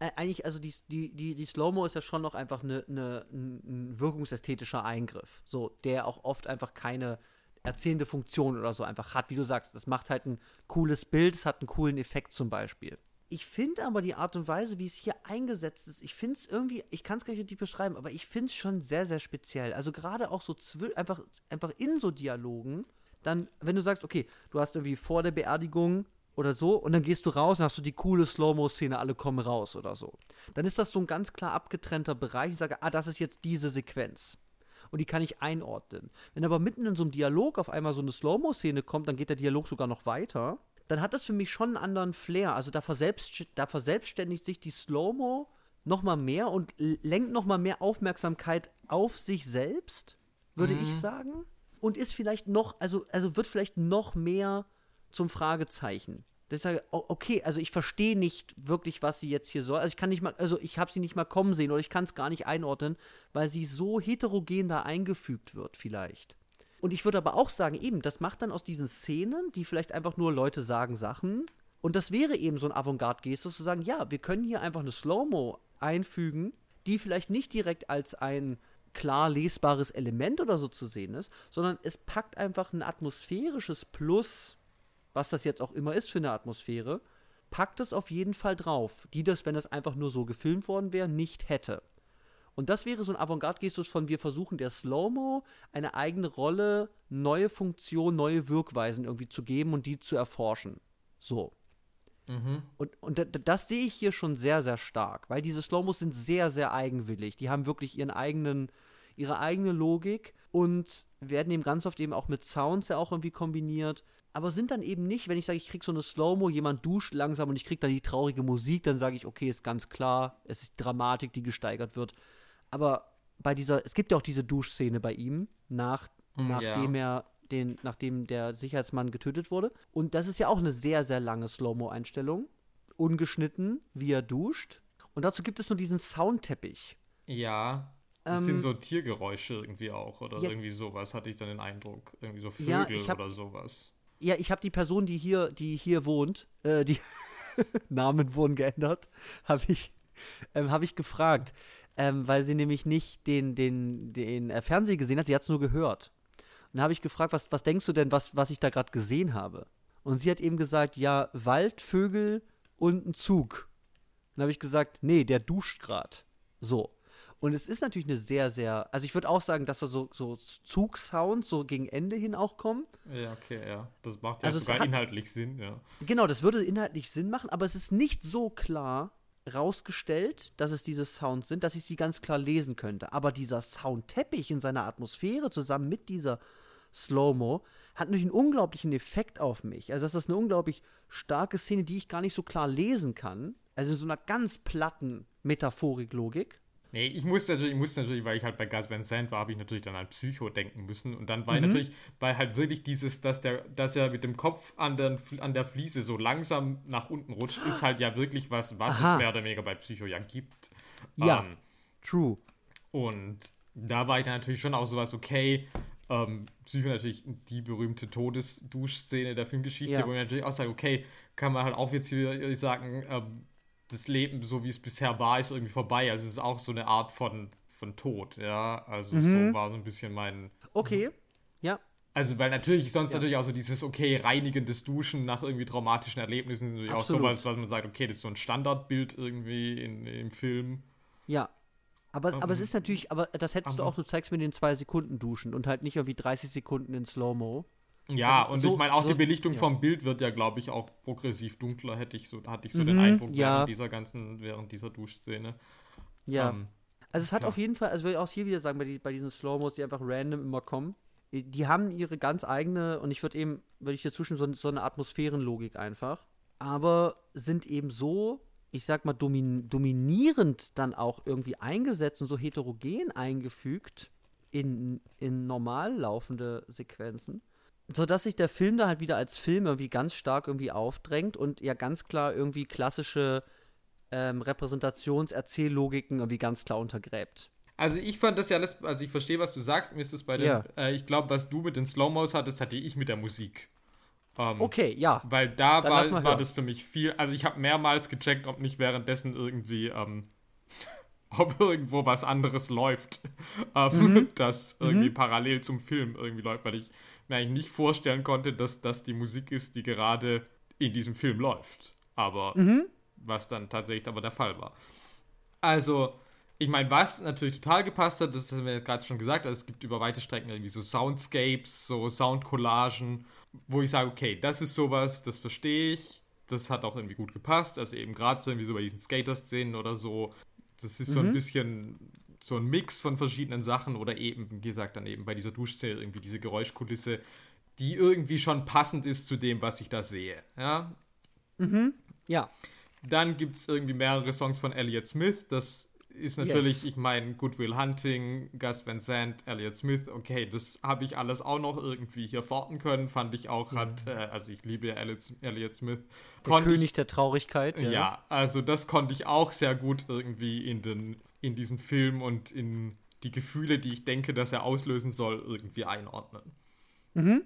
eigentlich, also die, die, die, die Slow-Mo ist ja schon noch einfach eine, eine, ein wirkungsästhetischer Eingriff, so, der auch oft einfach keine erzählende Funktion oder so einfach hat, wie du sagst. Das macht halt ein cooles Bild, es hat einen coolen Effekt zum Beispiel. Ich finde aber die Art und Weise, wie es hier eingesetzt ist, ich finde es irgendwie, ich kann es gar nicht richtig beschreiben, aber ich finde es schon sehr, sehr speziell. Also gerade auch so einfach, einfach in so Dialogen, dann, wenn du sagst, okay, du hast irgendwie vor der Beerdigung oder so und dann gehst du raus und hast du die coole Slow-Mo-Szene, alle kommen raus oder so. Dann ist das so ein ganz klar abgetrennter Bereich. Ich sage, ah, das ist jetzt diese Sequenz. Und die kann ich einordnen. Wenn aber mitten in so einem Dialog auf einmal so eine Slow-Mo-Szene kommt, dann geht der Dialog sogar noch weiter. Dann hat das für mich schon einen anderen Flair. Also da, verselbst da verselbstständigt sich die Slow-Mo noch mal mehr und lenkt noch mal mehr Aufmerksamkeit auf sich selbst, würde mhm. ich sagen. Und ist vielleicht noch, also, also wird vielleicht noch mehr zum Fragezeichen. Dass ich sage, okay, also ich verstehe nicht wirklich, was sie jetzt hier soll. Also ich kann nicht mal, also ich habe sie nicht mal kommen sehen oder ich kann es gar nicht einordnen, weil sie so heterogen da eingefügt wird, vielleicht. Und ich würde aber auch sagen, eben, das macht dann aus diesen Szenen, die vielleicht einfach nur Leute sagen Sachen, und das wäre eben so ein Avantgarde-Gestus zu sagen, ja, wir können hier einfach eine Slow-Mo einfügen, die vielleicht nicht direkt als ein klar lesbares Element oder so zu sehen ist, sondern es packt einfach ein atmosphärisches Plus, was das jetzt auch immer ist für eine Atmosphäre, packt es auf jeden Fall drauf, die das, wenn das einfach nur so gefilmt worden wäre, nicht hätte. Und das wäre so ein Avantgarde-Gestus von wir versuchen der Slow-Mo eine eigene Rolle, neue Funktion, neue Wirkweisen irgendwie zu geben und die zu erforschen. So. Mhm. Und, und das sehe ich hier schon sehr, sehr stark, weil diese Slow-Mos sind sehr, sehr eigenwillig. Die haben wirklich ihren eigenen, ihre eigene Logik und werden eben ganz oft eben auch mit Sounds ja auch irgendwie kombiniert. Aber sind dann eben nicht, wenn ich sage, ich kriege so eine Slow-Mo, jemand duscht langsam und ich kriege dann die traurige Musik, dann sage ich, okay, ist ganz klar, es ist Dramatik, die gesteigert wird. Aber bei dieser, es gibt ja auch diese Duschszene bei ihm, nach, mm, nachdem ja. er den, nachdem der Sicherheitsmann getötet wurde. Und das ist ja auch eine sehr, sehr lange Slow-Mo-Einstellung. Ungeschnitten, wie er duscht. Und dazu gibt es nur diesen Soundteppich. Ja. Das ähm, sind so Tiergeräusche irgendwie auch oder ja, irgendwie sowas, hatte ich dann den Eindruck. Irgendwie so Vögel ja, hab, oder sowas. Ja, ich habe die Person, die hier, die hier wohnt, äh, die Namen wurden geändert, habe ich, ähm, hab ich gefragt ähm, weil sie nämlich nicht den, den, den äh, Fernseher gesehen hat, sie hat es nur gehört. Und habe ich gefragt, was, was denkst du denn, was, was ich da gerade gesehen habe? Und sie hat eben gesagt, ja, Wald, Vögel und ein Zug. Dann habe ich gesagt, nee, der duscht gerade. So. Und es ist natürlich eine sehr, sehr, also ich würde auch sagen, dass da so, so Zugsounds so gegen Ende hin auch kommen. Ja, okay, ja. Das macht ja also sogar hat, inhaltlich Sinn, ja. Genau, das würde inhaltlich Sinn machen, aber es ist nicht so klar, rausgestellt, dass es diese Sounds sind, dass ich sie ganz klar lesen könnte. Aber dieser Soundteppich in seiner Atmosphäre zusammen mit dieser Slow-Mo hat natürlich einen unglaublichen Effekt auf mich. Also das ist eine unglaublich starke Szene, die ich gar nicht so klar lesen kann. Also in so einer ganz platten Metaphorik-Logik. Nee, ich musste natürlich, ich musste natürlich, weil ich halt bei Gus Van Sant war, habe ich natürlich dann an Psycho denken müssen. Und dann war mhm. ich natürlich, weil halt wirklich dieses, dass der, dass er mit dem Kopf an der, an der Fliese so langsam nach unten rutscht, ist halt ja wirklich was, was Aha. es mehr oder weniger bei Psycho ja gibt. Ja, ähm, true. Und da war ich dann natürlich schon auch sowas, okay, ähm, Psycho natürlich die berühmte Todesduschszene der Filmgeschichte, ja. wo man natürlich auch sagt, okay, kann man halt auch jetzt wieder sagen, ähm, das Leben, so wie es bisher war, ist irgendwie vorbei. Also es ist auch so eine Art von, von Tod, ja. Also mhm. so war so ein bisschen mein. Okay, ja. Also, weil natürlich, sonst ja. natürlich auch so dieses, okay, reinigendes Duschen nach irgendwie traumatischen Erlebnissen ist natürlich Absolut. auch sowas, was man sagt, okay, das ist so ein Standardbild irgendwie in, im Film. Ja. Aber, um, aber es ist natürlich, aber das hättest um, du auch, du zeigst mir den zwei Sekunden duschen und halt nicht irgendwie 30 Sekunden in Slow-Mo. Ja, also und so, ich meine, auch so, die Belichtung ja. vom Bild wird ja, glaube ich, auch progressiv dunkler, hätte ich so, hatte ich so mhm, den Eindruck ja. während dieser ganzen, während dieser Duschszene. Ja. Ähm, also es hat ja. auf jeden Fall, also würde ich auch hier wieder sagen, bei, die, bei diesen Slow-Mos, die einfach random immer kommen, die haben ihre ganz eigene, und ich würde eben, würde ich dir zustimmen, so, so eine Atmosphärenlogik einfach, aber sind eben so, ich sag mal, domin, dominierend dann auch irgendwie eingesetzt und so heterogen eingefügt in, in normal laufende Sequenzen, sodass sich der Film da halt wieder als Film irgendwie ganz stark irgendwie aufdrängt und ja ganz klar irgendwie klassische ähm, Repräsentationserzähllogiken irgendwie ganz klar untergräbt. Also ich fand das ja alles, also ich verstehe, was du sagst, mir ist es bei den, ja. äh, ich glaube, was du mit den Slow-Mos hattest, hatte ich mit der Musik. Ähm, okay, ja. Weil da war, war das für mich viel, also ich habe mehrmals gecheckt, ob nicht währenddessen irgendwie, ähm, ob irgendwo was anderes läuft, ähm, mhm. das irgendwie mhm. parallel zum Film irgendwie läuft, weil ich mir eigentlich nicht vorstellen konnte, dass das die Musik ist, die gerade in diesem Film läuft. Aber mhm. was dann tatsächlich aber der Fall war. Also, ich meine, was natürlich total gepasst hat, das haben wir jetzt gerade schon gesagt, also es gibt über weite Strecken irgendwie so Soundscapes, so Soundcollagen, wo ich sage, okay, das ist sowas, das verstehe ich, das hat auch irgendwie gut gepasst, also eben gerade so irgendwie so bei diesen Skater-Szenen oder so, das ist so ein mhm. bisschen so ein Mix von verschiedenen Sachen oder eben, wie gesagt, dann eben bei dieser Duschszene irgendwie diese Geräuschkulisse, die irgendwie schon passend ist zu dem, was ich da sehe. Ja. Mhm. Ja. Dann gibt es irgendwie mehrere Songs von Elliott Smith. Das ist natürlich, yes. ich meine, Goodwill Hunting, Gus Van Sant, Elliott Smith, okay, das habe ich alles auch noch irgendwie hier forten können, fand ich auch hat, mhm. äh, also ich liebe Elliott, Elliott Smith. Der König ich, der Traurigkeit. Ja. ja, also das konnte ich auch sehr gut irgendwie in den in diesen Film und in die Gefühle, die ich denke, dass er auslösen soll, irgendwie einordnen. Mhm.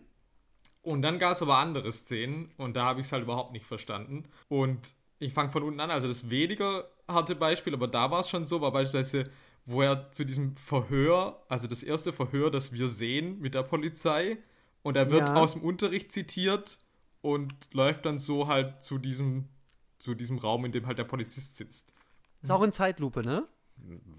Und dann gab es aber andere Szenen und da habe ich es halt überhaupt nicht verstanden. Und ich fange von unten an, also das weniger harte Beispiel, aber da war es schon so, war beispielsweise, wo er zu diesem Verhör, also das erste Verhör, das wir sehen mit der Polizei, und er wird Ja. aus dem Unterricht zitiert und läuft dann so halt zu diesem, zu diesem Raum, in dem halt der Polizist sitzt. Ist auch in Zeitlupe, ne?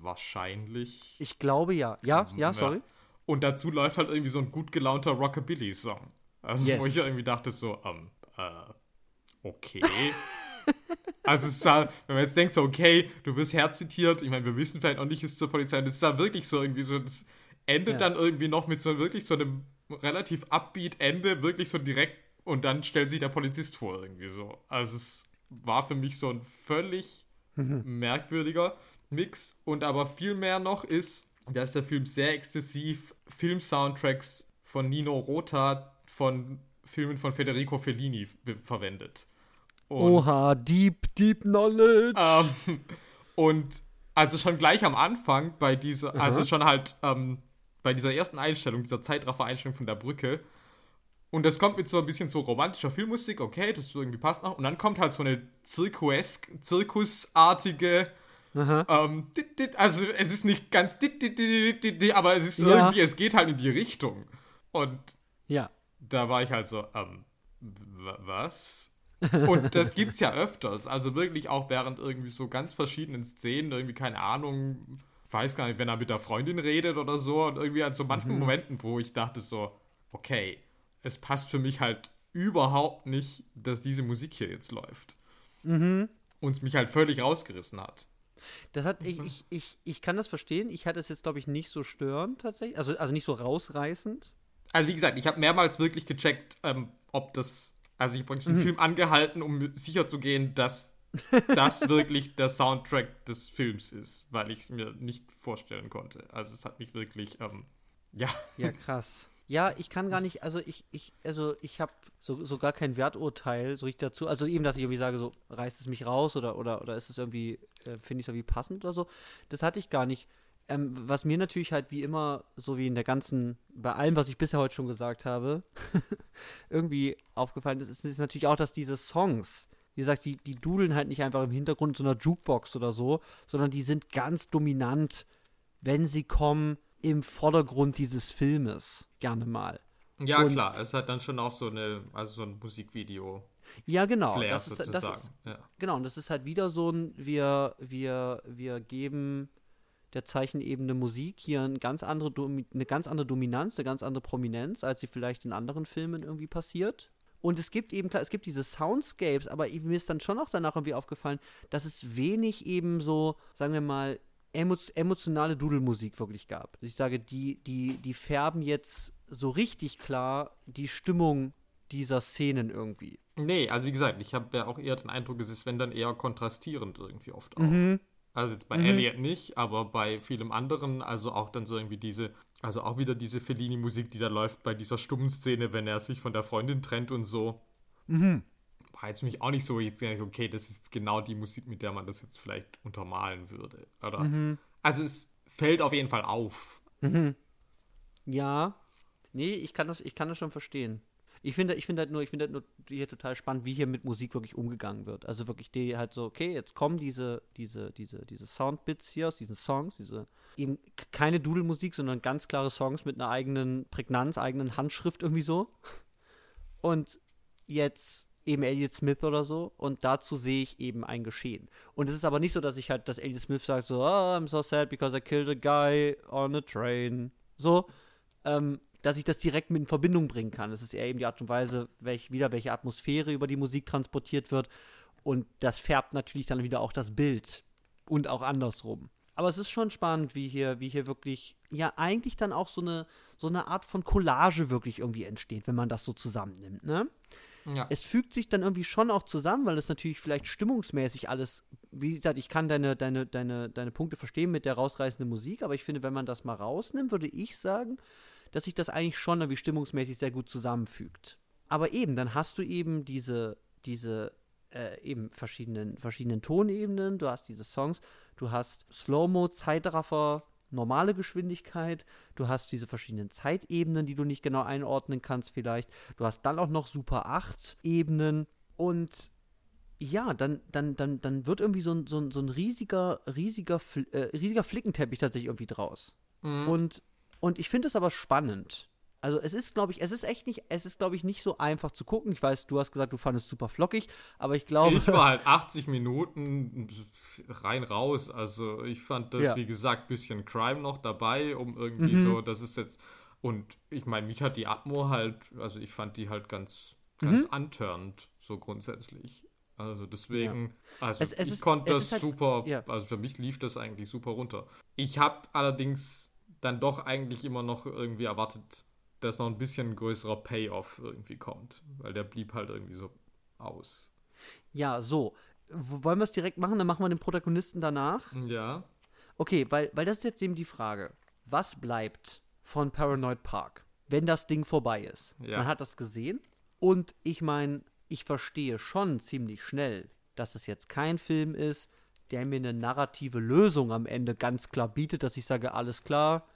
Wahrscheinlich. Ich glaube ja. Ja, ja, sorry. Und dazu läuft halt irgendwie so ein gut gelaunter Rockabilly-Song. Also, Yes. wo ich ja irgendwie dachte, so, ähm, äh, okay. also, es halt, wenn man jetzt denkt, so, okay, du wirst herzitiert, ich meine, wir wissen vielleicht auch nicht, ist zur Polizei, das ist da wirklich so irgendwie so, das endet Ja. dann irgendwie noch mit so wirklich so einem relativ upbeat Ende, wirklich so direkt, und dann stellt sich der Polizist vor, irgendwie so. Also, es war für mich so ein völlig merkwürdiger Mix. Und aber viel mehr noch ist, dass der Film sehr exzessiv Film-Soundtracks von Nino Rota von Filmen von Federico Fellini verwendet. Und, Oha, deep, deep knowledge. ähm, und also schon gleich am Anfang bei dieser, also schon halt ähm, bei dieser ersten Einstellung, dieser Zeitraffer-Einstellung von der Brücke. Und das kommt mit so ein bisschen so romantischer Filmmusik, okay, das irgendwie passt noch. Und dann kommt halt so eine Zirkuesk, zirkusartige, ähm, dit, dit, also es ist nicht ganz dit, aber es ist Ja. irgendwie, es geht halt in die Richtung. Und ja. da war ich halt so, ähm, was? Und das gibt's ja öfters. Also wirklich auch während irgendwie so ganz verschiedenen Szenen, irgendwie, keine Ahnung, weiß gar nicht, wenn er mit der Freundin redet oder so, und irgendwie an so manchen Momenten, wo ich dachte so, okay, es passt für mich halt überhaupt nicht, dass diese Musik hier jetzt läuft. Und es mich halt völlig rausgerissen hat. Das hat, ich, ich, ich, ich kann das verstehen. Ich hatte es jetzt, glaube ich, nicht so störend tatsächlich. Also, also nicht so rausreißend. Also wie gesagt, ich habe mehrmals wirklich gecheckt, ähm, ob das, also ich habe den Film angehalten, um sicher zu gehen, dass das wirklich der Soundtrack des Films ist, weil ich es mir nicht vorstellen konnte. Also es hat mich wirklich, ähm, ja, Ja, krass. Ja, ich kann gar nicht, also ich, ich, also ich habe so, so gar kein Werturteil so richtig dazu. Also eben, dass ich irgendwie sage, so reißt es mich raus oder, oder, oder ist es irgendwie, äh, finde ich es irgendwie passend oder so. Das hatte ich gar nicht. Ähm, was mir natürlich halt wie immer, so wie in der ganzen, bei allem, was ich bisher heute schon gesagt habe, irgendwie aufgefallen ist, ist, ist natürlich auch, dass diese Songs, wie gesagt, die, die dudeln halt nicht einfach im Hintergrund so einer Jukebox oder so, sondern die sind ganz dominant, wenn sie kommen, im Vordergrund dieses Filmes. Gerne mal. ja Und- klar, es hat dann schon auch so eine, also so ein Musikvideo Ja, genau. Flair Das ist, sozusagen. das ist, ja. genau, und das ist halt wieder so ein, wir, wir, wir geben der Zeichenebene Musik hier eine ganz, andere, Domi- eine ganz andere Dominanz, eine ganz andere Prominenz, als sie vielleicht in anderen Filmen irgendwie passiert. Und es gibt eben, klar, es gibt diese Soundscapes, aber mir ist dann schon auch danach irgendwie aufgefallen, dass es wenig eben so, sagen wir mal, emotionale Dudelmusik wirklich gab. Ich sage, die, die, die färben jetzt so richtig klar die Stimmung dieser Szenen irgendwie. Nee, also wie gesagt, ich habe ja auch eher den Eindruck, es ist, wenn dann eher kontrastierend irgendwie oft auch. Mhm. Also jetzt bei Elliot nicht, aber bei vielem anderen, also auch dann so irgendwie diese, also auch wieder diese Fellini-Musik, die da läuft bei dieser stummen Szene, wenn er sich von der Freundin trennt und so. War jetzt für mich auch nicht so, jetzt okay, das ist genau die Musik, mit der man das jetzt vielleicht untermalen würde. Oder? Also es fällt auf jeden Fall auf. Ja. Nee, ich kann das, ich kann das schon verstehen. Ich finde, ich finde halt nur, ich finde halt nur hier total spannend, wie hier mit Musik wirklich umgegangen wird. Also wirklich die halt so, okay, jetzt kommen diese, diese, diese, diese Soundbits hier aus diesen Songs, diese eben keine Dudelmusik, sondern ganz klare Songs mit einer eigenen Prägnanz, eigenen Handschrift irgendwie so. Und jetzt eben Elliot Smith oder so. Und dazu sehe ich eben ein Geschehen. Und es ist aber nicht so, dass ich halt, dass Elliot Smith sagt so, oh, I'm so sad because I killed a guy on a train. So, ähm, dass ich das direkt mit in Verbindung bringen kann. Das ist eher eben die Art und Weise, welch, wieder welche Atmosphäre über die Musik transportiert wird. Und das färbt natürlich dann wieder auch das Bild. Und auch andersrum. Aber es ist schon spannend, wie hier, wie hier wirklich, ja, eigentlich dann auch so eine, so eine Art von Collage wirklich irgendwie entsteht, wenn man das so zusammennimmt, ne? Ja. es fügt sich dann irgendwie schon auch zusammen, weil es natürlich vielleicht stimmungsmäßig alles, wie gesagt, ich kann deine, deine, deine, deine Punkte verstehen mit der rausreißenden Musik, aber ich finde, wenn man das mal rausnimmt, würde ich sagen, dass sich das eigentlich schon irgendwie stimmungsmäßig sehr gut zusammenfügt. Aber eben, dann hast du eben diese, diese äh, eben verschiedenen, verschiedenen Tonebenen, du hast diese Songs, du hast Slow-Mo, Zeitraffer, normale Geschwindigkeit, du hast diese verschiedenen Zeitebenen, die du nicht genau einordnen kannst vielleicht, du hast dann auch noch Super 8 Ebenen und ja, dann, dann, dann, dann wird irgendwie so ein, so ein, so ein riesiger, riesiger, äh, riesiger Flickenteppich tatsächlich irgendwie draus. Mhm. Und, und ich finde es aber spannend. Also es ist, glaube ich, es ist echt nicht, es ist, glaube ich, nicht so einfach zu gucken. Ich weiß, du hast gesagt, du fandest es super flockig, aber ich glaube. Ich war halt 80 Minuten rein raus. Also ich fand das, ja. wie gesagt, bisschen Crime noch dabei, um irgendwie mhm. so, das ist jetzt. Und ich meine, mich hat die Atmo halt, also ich fand die halt ganz, ganz mhm. antörend, so grundsätzlich. Also deswegen, ja. also es, es ich ist, konnte das halt, super, ja. also für mich lief das eigentlich super runter. Ich habe allerdings dann doch eigentlich immer noch irgendwie erwartet, dass noch ein bisschen größerer Payoff irgendwie kommt, weil der blieb halt irgendwie so aus. Ja, so. Wollen wir es direkt machen? Dann machen wir den Protagonisten danach. Ja. Okay, weil, weil das ist jetzt eben die Frage. Was bleibt von Paranoid Park, wenn das Ding vorbei ist? Ja. Man hat das gesehen und ich meine, ich verstehe schon ziemlich schnell, dass es jetzt kein Film ist, der mir eine narrative Lösung am Ende ganz klar bietet, dass ich sage, alles klar,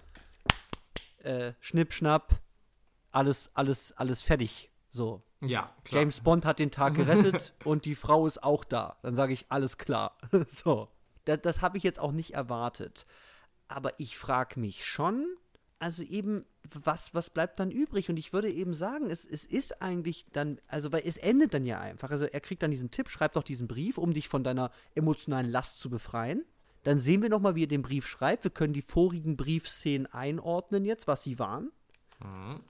äh, Schnipp, Schnapp, alles, alles, alles fertig. So. Ja, klar. James Bond hat den Tag gerettet und die Frau ist auch da. Dann sage ich, alles klar. so. Das, das habe ich jetzt auch nicht erwartet. Aber ich frage mich schon, also eben, was, was bleibt dann übrig? Und ich würde eben sagen, es, es ist eigentlich dann, also weil es endet dann ja einfach. Also er kriegt dann diesen Tipp, schreib doch diesen Brief, um dich von deiner emotionalen Last zu befreien. Dann sehen wir nochmal, wie er den Brief schreibt. Wir können die vorigen Briefszenen einordnen jetzt, was sie waren. Mhm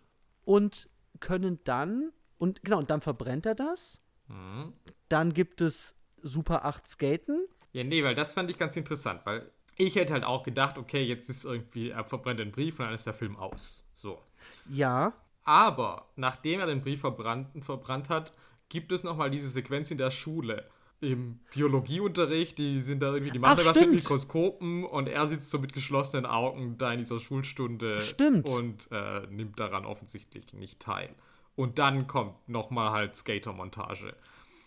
und können dann, und genau, und dann verbrennt er das. Mhm. Dann gibt es Super 8 Skaten. Ja, nee, weil das fand ich ganz interessant, weil ich hätte halt auch gedacht, okay, jetzt ist irgendwie, er verbrennt den Brief und dann ist der Film aus. So. Ja. Aber nachdem er den Brief verbrannt, verbrannt hat, gibt es nochmal diese Sequenz in der Schule, im Biologieunterricht, die sind da irgendwie, die machen Ach, da was mit Mikroskopen und er sitzt so mit geschlossenen Augen da in dieser Schulstunde stimmt. und äh, nimmt daran offensichtlich nicht teil. Und dann kommt nochmal halt Skater-Montage.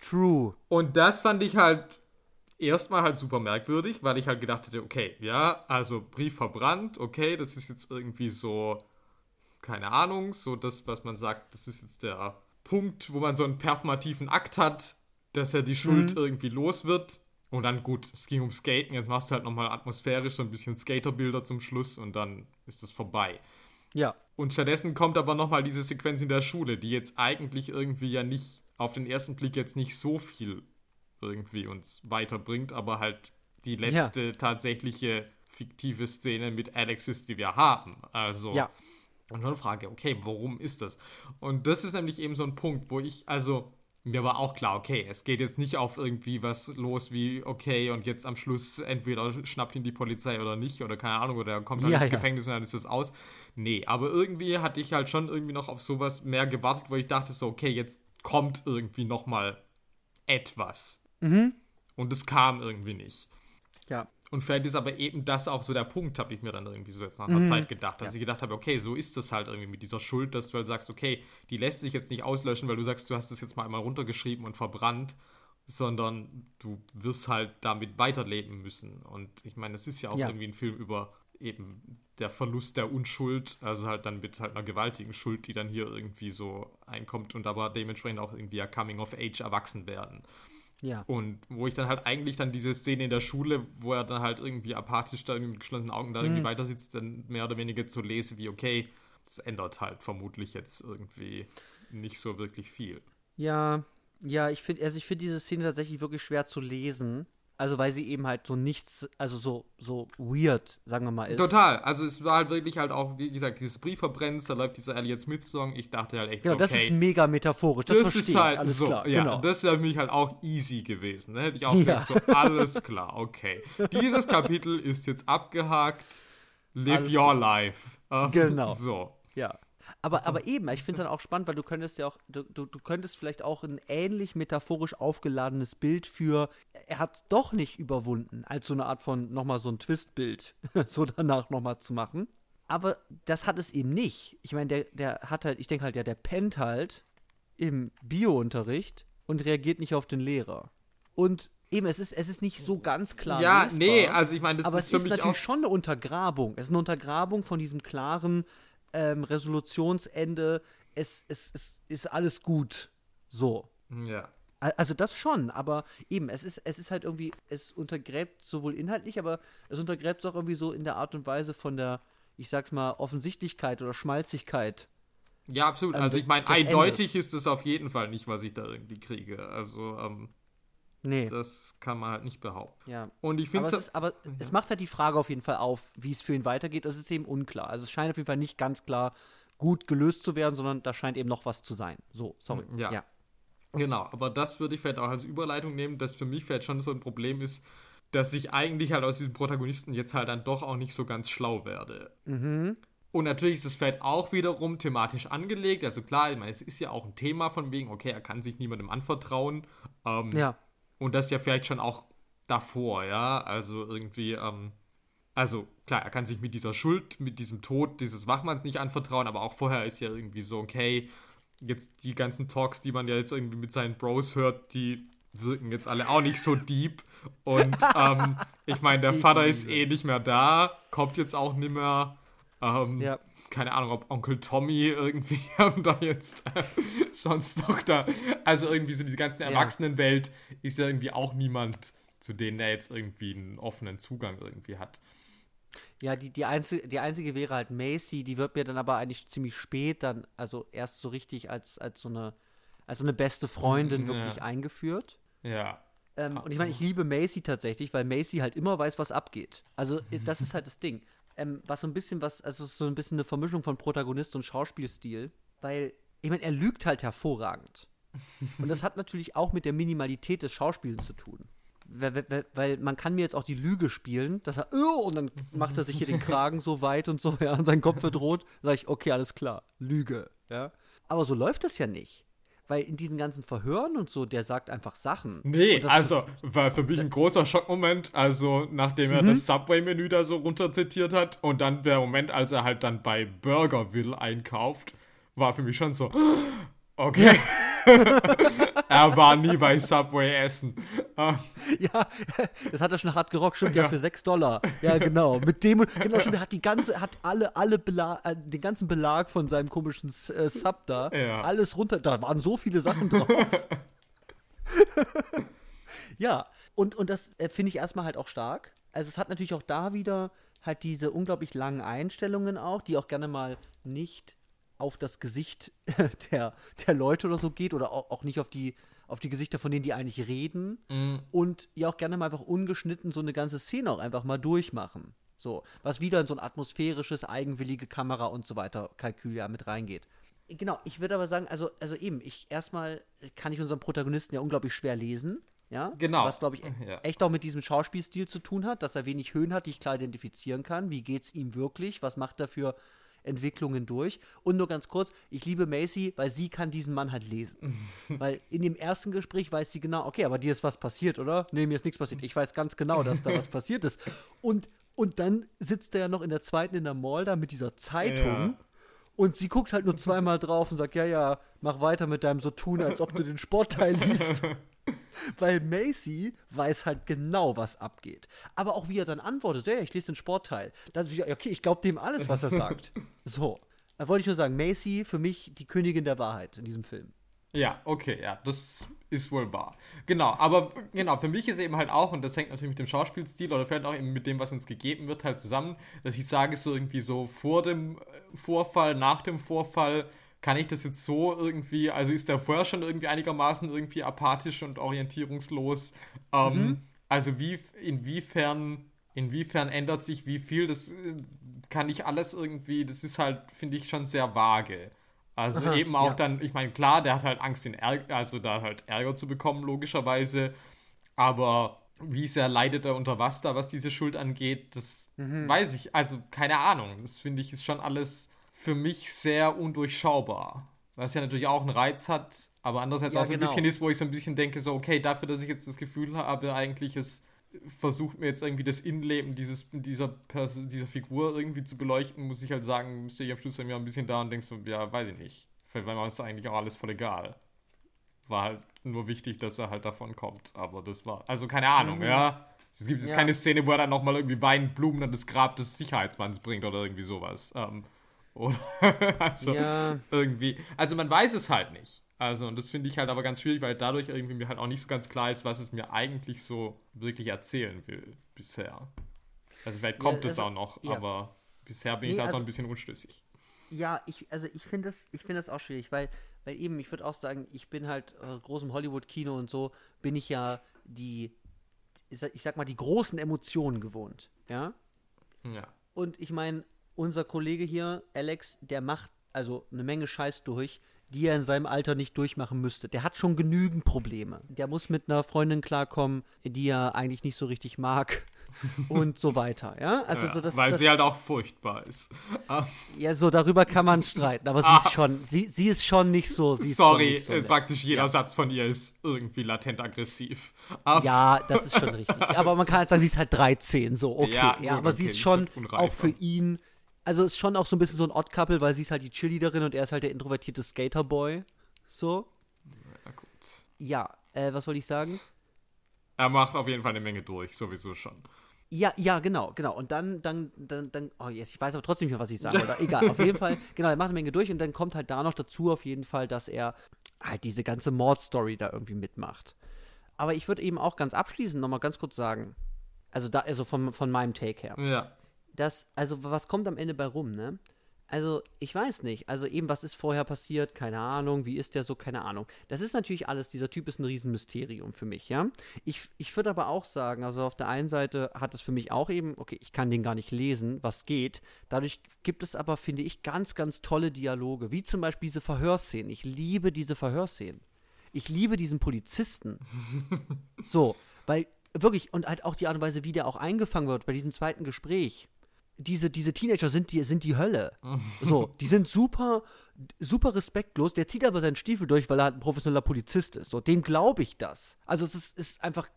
True. Und das fand ich halt erstmal halt super merkwürdig, weil ich halt gedacht hätte, okay, ja, also Brief verbrannt, okay, das ist jetzt irgendwie so, keine Ahnung, so das, was man sagt, das ist jetzt der Punkt, wo man so einen performativen Akt hat, dass er die Schuld mhm. irgendwie los wird. Und dann gut, es ging um Skaten, jetzt machst du halt nochmal atmosphärisch so ein bisschen Skaterbilder zum Schluss und dann ist es vorbei. Ja. Und stattdessen kommt aber nochmal diese Sequenz in der Schule, die jetzt eigentlich irgendwie ja nicht, auf den ersten Blick jetzt nicht so viel irgendwie uns weiterbringt, aber halt die letzte ja. tatsächliche fiktive Szene mit Alexis, die wir haben. Also. Ja. Und dann frage, okay, warum ist das? Und das ist nämlich eben so ein Punkt, wo ich, also, mir war auch klar, okay, es geht jetzt nicht auf irgendwie was los wie, okay, und jetzt am Schluss entweder schnappt ihn die Polizei oder nicht, oder keine Ahnung, oder er kommt halt ja, ins ja. Gefängnis und dann ist das aus. Nee, aber irgendwie hatte ich halt schon irgendwie noch auf sowas mehr gewartet, wo ich dachte so, okay, jetzt kommt irgendwie nochmal etwas. Mhm. Und es kam irgendwie nicht. Ja. Und vielleicht ist aber eben das auch so der Punkt, habe ich mir dann irgendwie so jetzt nach einer mhm. Zeit gedacht, dass ja. ich gedacht habe, okay, so ist das halt irgendwie mit dieser Schuld, dass du halt sagst, okay, die lässt sich jetzt nicht auslöschen, weil du sagst, du hast es jetzt mal einmal runtergeschrieben und verbrannt, sondern du wirst halt damit weiterleben müssen. Und ich meine, es ist ja auch ja. irgendwie ein Film über eben der Verlust der Unschuld, also halt dann mit halt einer gewaltigen Schuld, die dann hier irgendwie so einkommt und aber dementsprechend auch irgendwie ja Coming of Age erwachsen werden. Ja. Und wo ich dann halt eigentlich dann diese Szene in der Schule, wo er dann halt irgendwie apathisch da mit geschlossenen Augen da irgendwie mhm. weiter sitzt, dann mehr oder weniger zu lese, wie okay, das ändert halt vermutlich jetzt irgendwie nicht so wirklich viel. Ja, ja, ich finde, also ich finde diese Szene tatsächlich wirklich schwer zu lesen. Also weil sie eben halt so nichts, also so, so weird, sagen wir mal, ist. Total. Also es war halt wirklich halt auch, wie gesagt, dieses Briefverbrennen, da läuft dieser Elliot Smith-Song. Ich dachte halt echt genau, so, okay. das ist mega metaphorisch. Das, das ist halt alles so, klar. Ja, genau. das wäre für mich halt auch easy gewesen. Da hätte ich auch ja. gedacht, so, alles klar, okay. Dieses Kapitel ist jetzt abgehakt. Live alles your gut. life. genau. So. Ja. Aber, aber eben, ich finde es dann auch spannend, weil du könntest ja auch, du, du, du könntest vielleicht auch ein ähnlich metaphorisch aufgeladenes Bild für, er hat es doch nicht überwunden, als so eine Art von nochmal so ein Twistbild so danach nochmal zu machen. Aber das hat es eben nicht. Ich meine, der, der hat halt, ich denke halt, ja, der pennt halt im Bio-Unterricht und reagiert nicht auf den Lehrer. Und Eben, es ist, es ist nicht so ganz klar. Ja, lesbar, nee, also ich meine, das ist für mich. Aber es ist natürlich schon eine Untergrabung. Es ist eine Untergrabung von diesem klaren, ähm, Resolutionsende, es, es, es ist alles gut. So. Ja. Also das schon, aber eben, es ist, es ist halt irgendwie, es untergräbt sowohl inhaltlich, aber es untergräbt es auch irgendwie so in der Art und Weise von der, ich sag's mal, Offensichtlichkeit oder Schmalzigkeit. Ja, absolut. Ähm, Also ich meine, eindeutig ist es auf jeden Fall nicht, was ich da irgendwie kriege. Also, ähm, Nee. das kann man halt nicht behaupten. Ja. Und ich Aber, finde es, ist, aber es macht halt die Frage auf jeden Fall auf, wie es für ihn weitergeht. Es ist eben unklar. Also es scheint auf jeden Fall nicht ganz klar gut gelöst zu werden, sondern da scheint eben noch was zu sein. So, sorry. Ja. ja. Genau, aber das würde ich vielleicht auch als Überleitung nehmen, dass für mich vielleicht schon so ein Problem ist, dass ich eigentlich halt aus diesem Protagonisten jetzt halt dann doch auch nicht so ganz schlau werde. Mhm. Und natürlich ist es vielleicht auch wiederum thematisch angelegt. Also klar, ich meine, es ist ja auch ein Thema von wegen, okay, er kann sich niemandem anvertrauen. Ähm, Ja. Und das ja vielleicht schon auch davor, ja. Also irgendwie, ähm, also klar, er kann sich mit dieser Schuld, mit diesem Tod dieses Wachmanns nicht anvertrauen, aber auch vorher ist ja irgendwie so, okay, jetzt die ganzen Talks, die man ja jetzt irgendwie mit seinen Bros hört, die wirken jetzt alle auch nicht so deep. Und ähm, ich meine, der Vater ist eh nicht mehr da, kommt jetzt auch nicht mehr. Ähm, Ja. Keine Ahnung, ob Onkel Tommy irgendwie da jetzt äh, sonst noch da. Also irgendwie so die ganzen Erwachsenenwelt ist ja irgendwie auch niemand, zu denen er jetzt irgendwie einen offenen Zugang irgendwie hat. Ja, die, die, einzige, die einzige wäre halt Macy, die wird mir dann aber eigentlich ziemlich spät dann, also erst so richtig als, als so eine, als so eine beste Freundin Ja. wirklich eingeführt. Ja. Ähm, und ich meine, ich liebe Macy tatsächlich, weil Macy halt immer weiß, was abgeht. Also, das ist halt das Ding. Ähm, was so ein bisschen was, also so ein bisschen eine Vermischung von Protagonist und Schauspielstil, weil, ich meine, er lügt halt hervorragend. Und das hat natürlich auch mit der Minimalität des Schauspielens zu tun. Weil, weil, weil man kann mir jetzt auch die Lüge spielen, dass er, oh, und dann macht er sich hier den Kragen so weit und so, ja, und sein Kopf wird rot. Sag ich, okay, alles klar, Lüge, ja. Aber so läuft das ja nicht. Weil in diesen ganzen Verhören und so, der sagt einfach Sachen. Nee, also war für mich ein großer Schockmoment, also nachdem er das Subway-Menü da so runterzitiert hat und dann der Moment, als er halt dann bei Burgerville einkauft, war für mich schon so, okay. er war nie bei Subway essen. Ja, das hat er schon hart gerockt, stimmt ja, für 6 Dollar. Ja, genau. Mit dem, genau, stimmt, er hat die ganze, hat alle, alle Belag, äh, den ganzen Belag von seinem komischen äh, Sub da, Ja. alles runter, da waren so viele Sachen drauf. ja, und, und das äh, finde ich erstmal halt auch stark. Also es hat natürlich auch da wieder halt diese unglaublich langen Einstellungen auch, die auch gerne mal nicht auf das Gesicht der, der Leute oder so geht oder auch, auch nicht auf die, auf die Gesichter von denen, die eigentlich reden und ja auch gerne mal einfach ungeschnitten so eine ganze Szene auch einfach mal durchmachen. So, was wieder in so ein atmosphärisches, eigenwillige Kamera und so weiter Kalkül ja mit reingeht. Genau, ich würde aber sagen, also, also eben, ich erstmal kann ich unseren Protagonisten ja unglaublich schwer lesen. Ja, Genau. Was, glaube ich, e- Ja. echt auch mit diesem Schauspielstil zu tun hat, dass er wenig Höhen hat, die ich klar identifizieren kann. Wie geht's ihm wirklich? Was macht er für Entwicklungen durch? Und nur ganz kurz, ich liebe Macy, weil sie kann diesen Mann halt lesen. weil in dem ersten Gespräch weiß sie genau, okay, aber dir ist was passiert, oder? Nee, mir ist nichts passiert. Ich weiß ganz genau, dass da was passiert ist. Und, und dann sitzt er ja noch in der zweiten in der Mall da mit dieser Zeitung. Ja. Und sie guckt halt nur zweimal drauf und sagt, ja, ja, mach weiter mit deinem so tun, als ob du den Sportteil liest. Weil Macy weiß halt genau, was abgeht. Aber auch wie er dann antwortet, ja, ja, ich lese den Sportteil. Dann, okay, ich glaube dem alles, was er sagt. So. Da wollte ich nur sagen, Macy für mich die Königin der Wahrheit in diesem Film. Ja, okay, ja, das ist wohl wahr. Genau, aber genau, für mich ist eben halt auch, und das hängt natürlich mit dem Schauspielstil oder vielleicht auch eben mit dem, was uns gegeben wird, halt zusammen, dass ich sage, so irgendwie so vor dem äh, Vorfall, nach dem Vorfall, kann ich das jetzt so irgendwie, also ist der vorher schon irgendwie einigermaßen irgendwie apathisch und orientierungslos. Ähm, Also wie, inwiefern, inwiefern ändert sich wie viel, das äh, kann ich alles irgendwie, das ist halt, finde ich, schon sehr vage. Also Aha, eben auch ja. dann, ich meine, klar, der hat halt Angst, den Ärger, also da halt Ärger zu bekommen, logischerweise. Aber wie sehr leidet er unter was da, was diese Schuld angeht, das Mhm. weiß ich. Also keine Ahnung. Das finde ich ist schon alles für mich sehr undurchschaubar. Was ja natürlich auch einen Reiz hat, aber andererseits Ja, auch so ein genau. bisschen ist, wo ich so ein bisschen denke, so, okay, dafür, dass ich jetzt das Gefühl habe, eigentlich es versucht mir jetzt irgendwie das Innenleben dieses, dieser, Pers dieser Figur irgendwie zu beleuchten, muss ich halt sagen, stehe ich am Schluss bei mir ein bisschen da und denkst so, ja, weiß ich nicht. Weil mir ist eigentlich auch alles voll egal. War halt nur wichtig, dass er halt davon kommt. Aber das war, also keine Ahnung, ja. Es gibt jetzt Ja. keine Szene, wo er dann nochmal irgendwie Wein, Blumen an das Grab des Sicherheitsmanns bringt oder irgendwie sowas. Ähm, oder, also Ja. irgendwie, also man weiß es halt nicht. Also, und das finde ich halt aber ganz schwierig, weil dadurch irgendwie mir halt auch nicht so ganz klar ist, was es mir eigentlich so wirklich erzählen will bisher. Also vielleicht kommt ja, also, es auch noch, ja. aber bisher bin nee, ich da also, so ein bisschen unschlüssig. Ja, ich, also ich finde das, ich das auch schwierig, weil, weil eben, ich würde auch sagen, ich bin halt aus äh, großem Hollywood-Kino und so, bin ich ja die, ich sag mal, die großen Emotionen gewohnt, ja? Ja. Und ich meine, unser Kollege hier, Alex, der macht also eine Menge Scheiß durch, die er in seinem Alter nicht durchmachen müsste. Der hat schon genügend Probleme. Der muss mit einer Freundin klarkommen, die er eigentlich nicht so richtig mag und so weiter. Ja, also ja, so das, weil das, sie halt auch furchtbar ist. ja, so darüber kann man streiten, aber sie ah. ist schon, sie, sie ist schon nicht so. Sorry, so äh, praktisch jeder ja. Satz von ihr ist irgendwie latent aggressiv. Ja, das ist schon richtig. aber man kann halt sagen, sie ist halt 13, so okay. Ja, aber sie ist schon auch für ihn also ist schon auch so ein bisschen so ein Odd-Couple, weil sie ist halt die Cheerleaderin und er ist halt der introvertierte Skaterboy. So. Ja, gut. Ja, äh, was wollte ich sagen? Er macht auf jeden Fall eine Menge durch, sowieso schon. Ja, ja, genau, genau. Und dann, dann, dann, dann, oh yes, ich weiß aber trotzdem nicht mehr, was ich sage. Oder egal, auf jeden Fall, genau, er macht eine Menge durch und dann kommt halt da noch dazu auf jeden Fall, dass er halt diese ganze Mordstory da irgendwie mitmacht. Aber ich würde eben auch ganz abschließend nochmal ganz kurz sagen, also da, also von, von meinem Take her. Ja dass, also was kommt am Ende bei rum, ne? Also, ich weiß nicht. Also eben, was ist vorher passiert? Keine Ahnung. Wie ist der so? Keine Ahnung. Das ist natürlich alles, dieser Typ ist ein Riesenmysterium für mich, ja. Ich, ich würde aber auch sagen, also auf der einen Seite hat es für mich auch eben, okay, ich kann den gar nicht lesen, was geht. Dadurch gibt es aber, finde ich, ganz, ganz tolle Dialoge. Wie zum Beispiel diese Verhörszenen. Ich liebe diese Verhörszenen. Ich liebe diesen Polizisten. so, weil wirklich, und halt auch die Art und Weise, wie der auch eingefangen wird bei diesem zweiten Gespräch diese, diese Teenager sind die, sind die Hölle. so, die sind super, super respektlos. Der zieht aber seinen Stiefel durch, weil er halt ein professioneller Polizist ist. So, dem glaube ich das. Also es ist, ist einfach,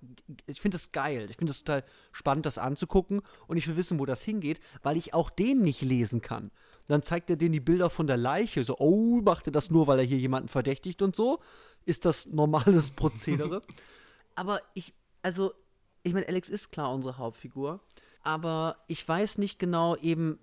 ich finde das geil. Ich finde es total spannend, das anzugucken. Und ich will wissen, wo das hingeht, weil ich auch den nicht lesen kann. Dann zeigt er denen die Bilder von der Leiche. So, oh, macht er das nur, weil er hier jemanden verdächtigt und so? Ist das normales Prozedere? aber ich, also, ich meine, Alex ist klar unsere Hauptfigur aber ich weiß nicht genau eben,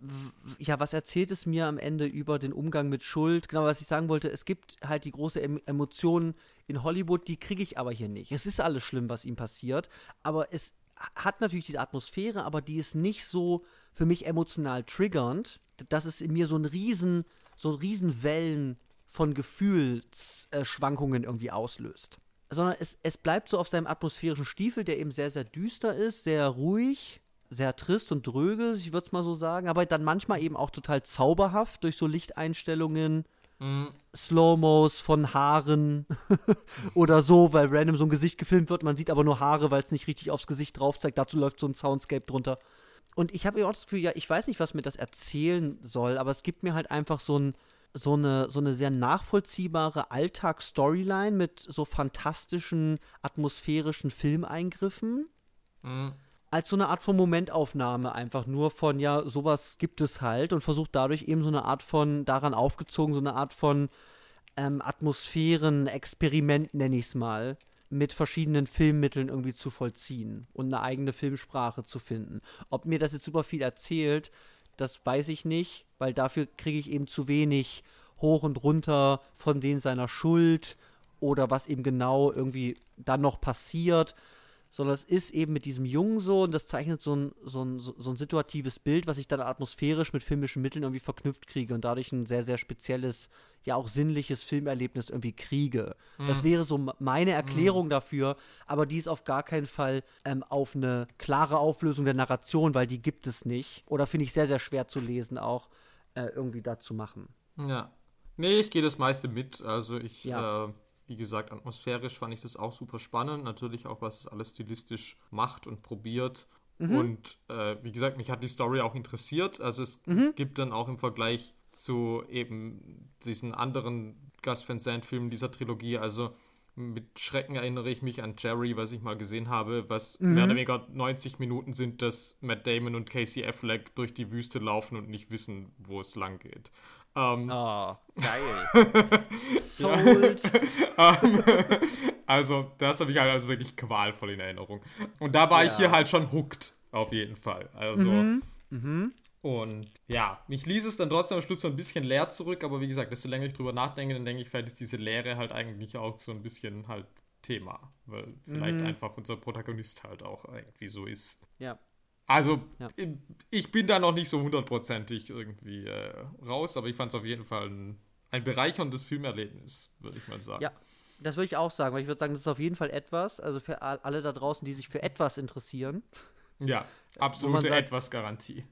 ja, was erzählt es mir am Ende über den Umgang mit Schuld? Genau, was ich sagen wollte, es gibt halt die große em Emotion in Hollywood, die kriege ich aber hier nicht. Es ist alles schlimm, was ihm passiert, aber es hat natürlich diese Atmosphäre, aber die ist nicht so für mich emotional triggernd, dass es in mir so ein riesen, so riesen Wellen von Gefühlsschwankungen irgendwie auslöst. Sondern es, es bleibt so auf seinem atmosphärischen Stiefel, der eben sehr, sehr düster ist, sehr ruhig, sehr trist und dröge, ich würde es mal so sagen, aber dann manchmal eben auch total zauberhaft durch so Lichteinstellungen, mhm. Slow-Mos von Haaren oder so, weil random so ein Gesicht gefilmt wird, man sieht aber nur Haare, weil es nicht richtig aufs Gesicht drauf zeigt, dazu läuft so ein Soundscape drunter. Und ich habe ja auch das Gefühl, ja, ich weiß nicht, was mir das erzählen soll, aber es gibt mir halt einfach so ein so eine, so eine sehr nachvollziehbare Alltagsstoryline mit so fantastischen atmosphärischen Filmeingriffen. Mhm als so eine Art von Momentaufnahme einfach nur von, ja, sowas gibt es halt und versucht dadurch eben so eine Art von, daran aufgezogen, so eine Art von ähm, Atmosphären, Experiment, nenne ich es mal, mit verschiedenen Filmmitteln irgendwie zu vollziehen und eine eigene Filmsprache zu finden. Ob mir das jetzt super viel erzählt, das weiß ich nicht, weil dafür kriege ich eben zu wenig hoch und runter von denen seiner Schuld oder was eben genau irgendwie dann noch passiert sondern es ist eben mit diesem Jungen so und das zeichnet so ein, so ein, so ein situatives Bild, was ich dann atmosphärisch mit filmischen Mitteln irgendwie verknüpft kriege und dadurch ein sehr, sehr spezielles, ja auch sinnliches Filmerlebnis irgendwie kriege. Mhm. Das wäre so meine Erklärung mhm. dafür, aber die ist auf gar keinen Fall ähm, auf eine klare Auflösung der Narration, weil die gibt es nicht. Oder finde ich sehr, sehr schwer zu lesen auch, äh, irgendwie da zu machen. Ja. Nee, ich gehe das meiste mit. Also ich ja. äh wie gesagt, atmosphärisch fand ich das auch super spannend. Natürlich auch, was es alles stilistisch macht und probiert. Mhm. Und äh, wie gesagt, mich hat die Story auch interessiert. Also es mhm. gibt dann auch im Vergleich zu eben diesen anderen Gus Van Sant-Filmen dieser Trilogie, also mit Schrecken erinnere ich mich an Jerry, was ich mal gesehen habe, was mhm. mehr oder weniger 90 Minuten sind, dass Matt Damon und Casey Affleck durch die Wüste laufen und nicht wissen, wo es lang geht. Ähm, oh, geil. Sold. ähm, also, das habe ich halt also wirklich qualvoll in Erinnerung. Und da war ja. ich hier halt schon hooked, auf jeden Fall. Also, mhm. Mhm. Und ja, mich ließ es dann trotzdem am Schluss so ein bisschen leer zurück, aber wie gesagt, desto länger ich drüber nachdenke, dann denke ich, vielleicht ist diese Leere halt eigentlich auch so ein bisschen halt Thema, weil vielleicht Mhm. einfach unser Protagonist halt auch irgendwie so ist. Ja. Also, Ja. ich bin da noch nicht so hundertprozentig irgendwie äh, raus, aber ich fand es auf jeden Fall ein, ein bereicherndes Filmerlebnis, würde ich mal sagen. Ja. Das würde ich auch sagen, weil ich würde sagen, das ist auf jeden Fall etwas, also für all- alle da draußen, die sich für etwas interessieren. Ja, absolute sagt- etwas Garantie.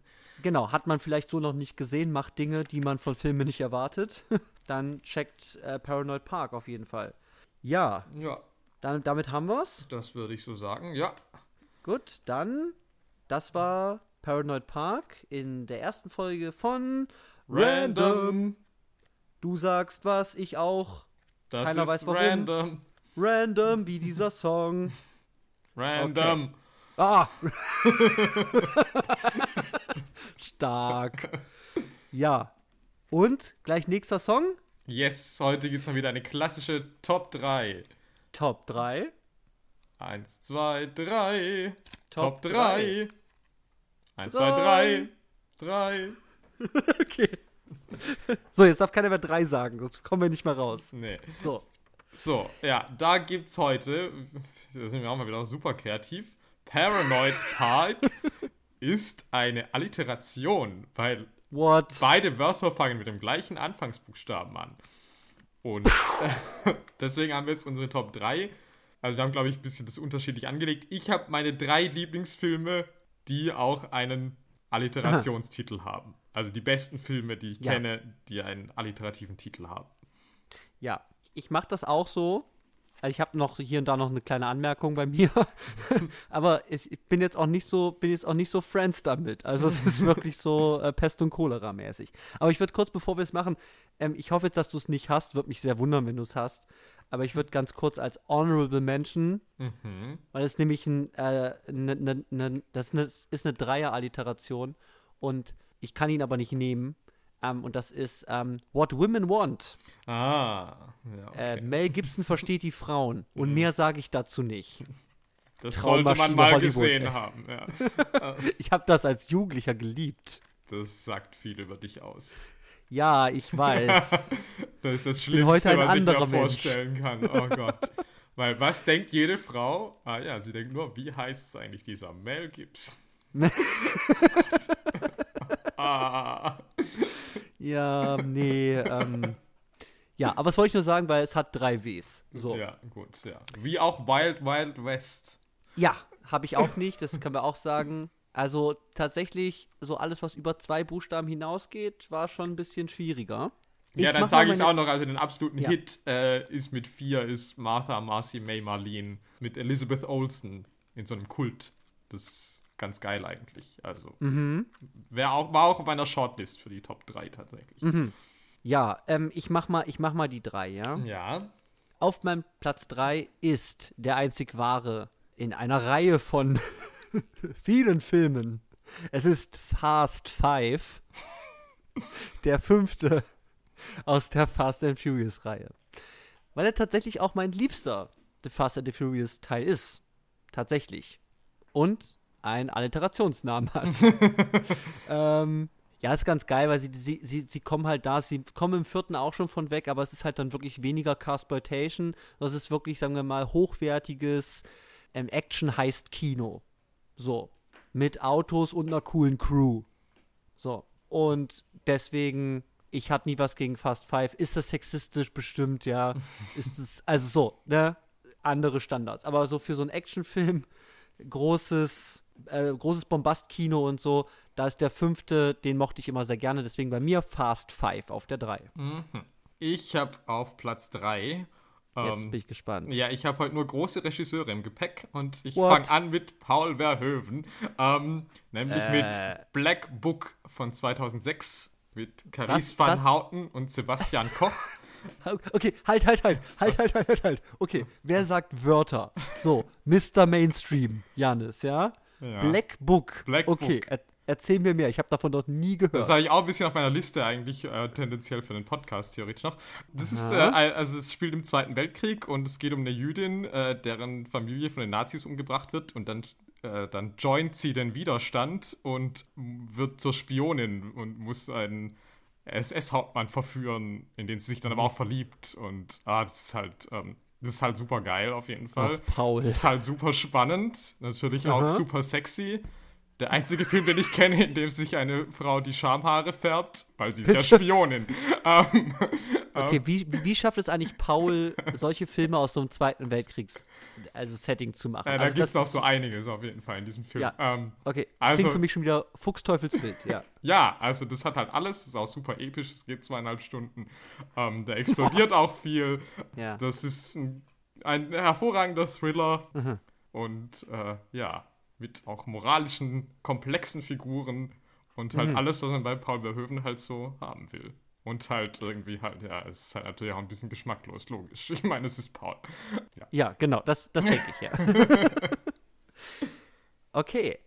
Genau, hat man vielleicht so noch nicht gesehen, macht Dinge, die man von Filmen nicht erwartet, dann checkt äh, Paranoid Park auf jeden Fall. Ja, Ja, dann, damit haben wir's. das würde ich so sagen. Ja, Gut, dann, das war Paranoid Park in der ersten Folge von random. Du sagst was, ich auch. Das Keiner weiß warum. random. Random wie dieser Song. Random. Ah! Stark. Ja. Und gleich nächster Song? Yes, heute gibt es mal wieder eine klassische Top 3. Top 3. Eins, zwei, drei. Top Top drei. 3. Eins, Drei. zwei, drei. Drei. Okay. So, jetzt darf keiner mehr drei sagen, sonst kommen wir nicht mehr raus. Nee. So. So, ja, da gibt's heute, da sind wir auch mal wieder super kreativ. Paranoid Park ist eine Alliteration, weil What? beide Wörter fangen mit dem gleichen Anfangsbuchstaben an. Und deswegen haben wir jetzt unsere Top 3. Also wir haben, glaube ich, ein bisschen das unterschiedlich angelegt. Ich habe meine drei Lieblingsfilme, die auch einen Alliterationstitel haben. Also die besten Filme, die ich Ja. kenne, die einen alliterativen Titel haben. Ja, ich mache das auch so. Also ich habe noch hier und da noch eine kleine Anmerkung bei mir, aber ich ich bin jetzt auch nicht so, bin jetzt auch nicht so Friends damit. Also es ist wirklich so äh, Pest und Cholera mäßig. Aber ich würde kurz, bevor wir es machen, ähm, ich hoffe jetzt, dass du es nicht hast. Würde mich sehr wundern, wenn du es hast. Aber ich würde ganz kurz als Honorable Mention, Mhm. weil es nämlich ein, äh, ne, ne, ne, das ist eine, Dreier-Alliteration und ich kann ihn aber nicht nehmen. Ähm, und das ist ähm, What Women Want. Ah, ja, okay. Äh, Mel Gibson versteht die Frauen. Und mehr sage ich dazu nicht. das sollte man mal Hollywood, gesehen ey. haben. Ja. Ich habe das als Jugendlicher geliebt. Das sagt viel über dich aus. Ja, ich weiß. Das ist das Schlimmste, heute ein was ich mir vorstellen kann. Oh Gott. Weil was denkt jede Frau? Ah ja, sie denkt nur, wie heißt es eigentlich dieser Mel Gibson? ah, ja, nee. Ähm, ja, aber das wollte ich nur sagen, weil es hat drei Ws. So. Ja, ja, gut, ja. Wie auch Wild Wild West. habe ich auch nicht. Das können wir auch sagen. Also tatsächlich, so alles, was über zwei Buchstaben hinausgeht, war schon ein bisschen schwieriger. ja, Ich dann sage ich es auch noch. Also den absoluten Ja. Hit äh, ist mit vier, ist Martha, Marcy, May, Marlene mit Elizabeth Olsen in so einem Kult. Das ist ganz geil eigentlich. Also Mhm. wär auch, war auch auf meiner Shortlist für die Top 3 tatsächlich. Mhm. Ja, ähm, ich mach mal, ich mach mal die drei, ja. Ja. Auf meinem Platz 3 ist der einzig wahre in einer Reihe von vielen Filmen. Es ist Fast Five, der fünfte aus der Fast and Furious Reihe. Weil er tatsächlich auch mein liebster The Fast and the Furious Teil ist. Tatsächlich. Und einen Alliterationsnamen hat. ähm, ja, ist ganz geil, weil sie, sie, sie, sie kommen halt da, sie kommen im vierten auch schon von weg, aber es ist halt dann wirklich weniger Carsploitation. Das ist wirklich, sagen wir mal, hochwertiges ähm, Action-Heist-Kino. So. Mit Autos und einer coolen Crew. So. Und deswegen, ich hatte nie was gegen Fast Five. Ist das sexistisch bestimmt, ja. ist es, also so, ne? Andere Standards. Aber so für so einen Actionfilm, großes, äh, großes Bombastkino und so, da ist der fünfte, den mochte ich immer sehr gerne. Deswegen bei mir Fast Five auf der drei. Mhm. Ich habe auf Platz 3. Jetzt Ähm, bin ich gespannt. ja, ich habe heute nur große Regisseure im Gepäck und ich fange an mit Paul Verhoeven. Ähm, nämlich Äh. mit Black Book von 2006 mit? Carice van Was? Houten und Sebastian Koch. Okay, halt, halt, halt, halt, halt, halt, halt, halt. Okay, wer sagt Wörter? So, Mr. Mainstream, Janis, ja? Ja. Black Book. Black okay, Book. Er, erzähl mir mehr. Ich habe davon noch nie Das gehört. habe ich auch ein bisschen auf meiner Liste eigentlich, äh, tendenziell für den Podcast theoretisch noch. Das ist, äh, also es spielt im Zweiten Weltkrieg und es geht um eine Jüdin, äh, deren Familie von den Nazis umgebracht wird und dann äh, dann joint sie den Widerstand und wird zur Spionin und muss einen SS-Hauptmann verführen, in den sie sich dann aber auch verliebt. Und ah, das ist halt, ähm, das ist halt super geil auf jeden Fall. Ach, Paul. Das ist halt super spannend, natürlich auch Aha. super sexy. Der einzige Film, den ich kenne, in dem sich eine Frau die Schamhaare färbt, weil sie ist ja Spionin. ähm, Okay, wie, wie schafft es eigentlich Paul, solche Filme aus so einem Zweiten Weltkriegs, also Setting zu machen? äh, da also gibt es noch so einiges auf jeden Fall in diesem Film. Ja. Ähm, Okay, das Also- klingt für mich schon wieder Fuchsteufelswild, ja. Ja, also das hat halt alles, das ist auch super episch, es geht zweieinhalb Stunden. Ähm, da explodiert auch viel. Ja. Das ist ein, ein hervorragender Thriller Mhm. und äh, ja, mit auch moralischen, komplexen Figuren und Mhm. halt alles, was man bei Paul Verhoeven halt so haben will. Und halt irgendwie halt, ja, es ist halt natürlich auch ein bisschen geschmacklos, logisch. Ich meine, es ist Paul. Ja, genau, das, das denke ich, ja. okay.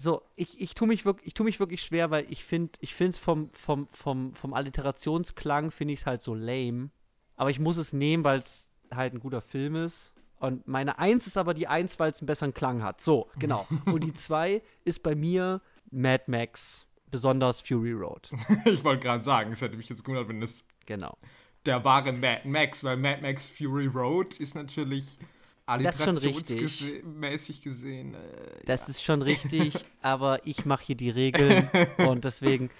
So, ich, ich tue mich, wirk- ich tu mich wirklich schwer, weil ich finde ich finde es vom, vom, vom, vom Alliterationsklang finde ich es halt so lame. Aber ich muss es nehmen, weil es halt ein guter Film ist. Und meine Eins ist aber die Eins, weil es einen besseren Klang hat. So, genau. Und die Zwei ist bei mir Mad Max, besonders Fury Road. Ich wollte gerade sagen, es hätte mich jetzt gewundert, wenn es Genau. der wahre Mad Max, weil Mad Max Fury Road ist natürlich Das ist schon richtig. alliterationsmäßig gesehen. Äh, Das ist schon richtig, aber ich mache hier die Regeln und deswegen,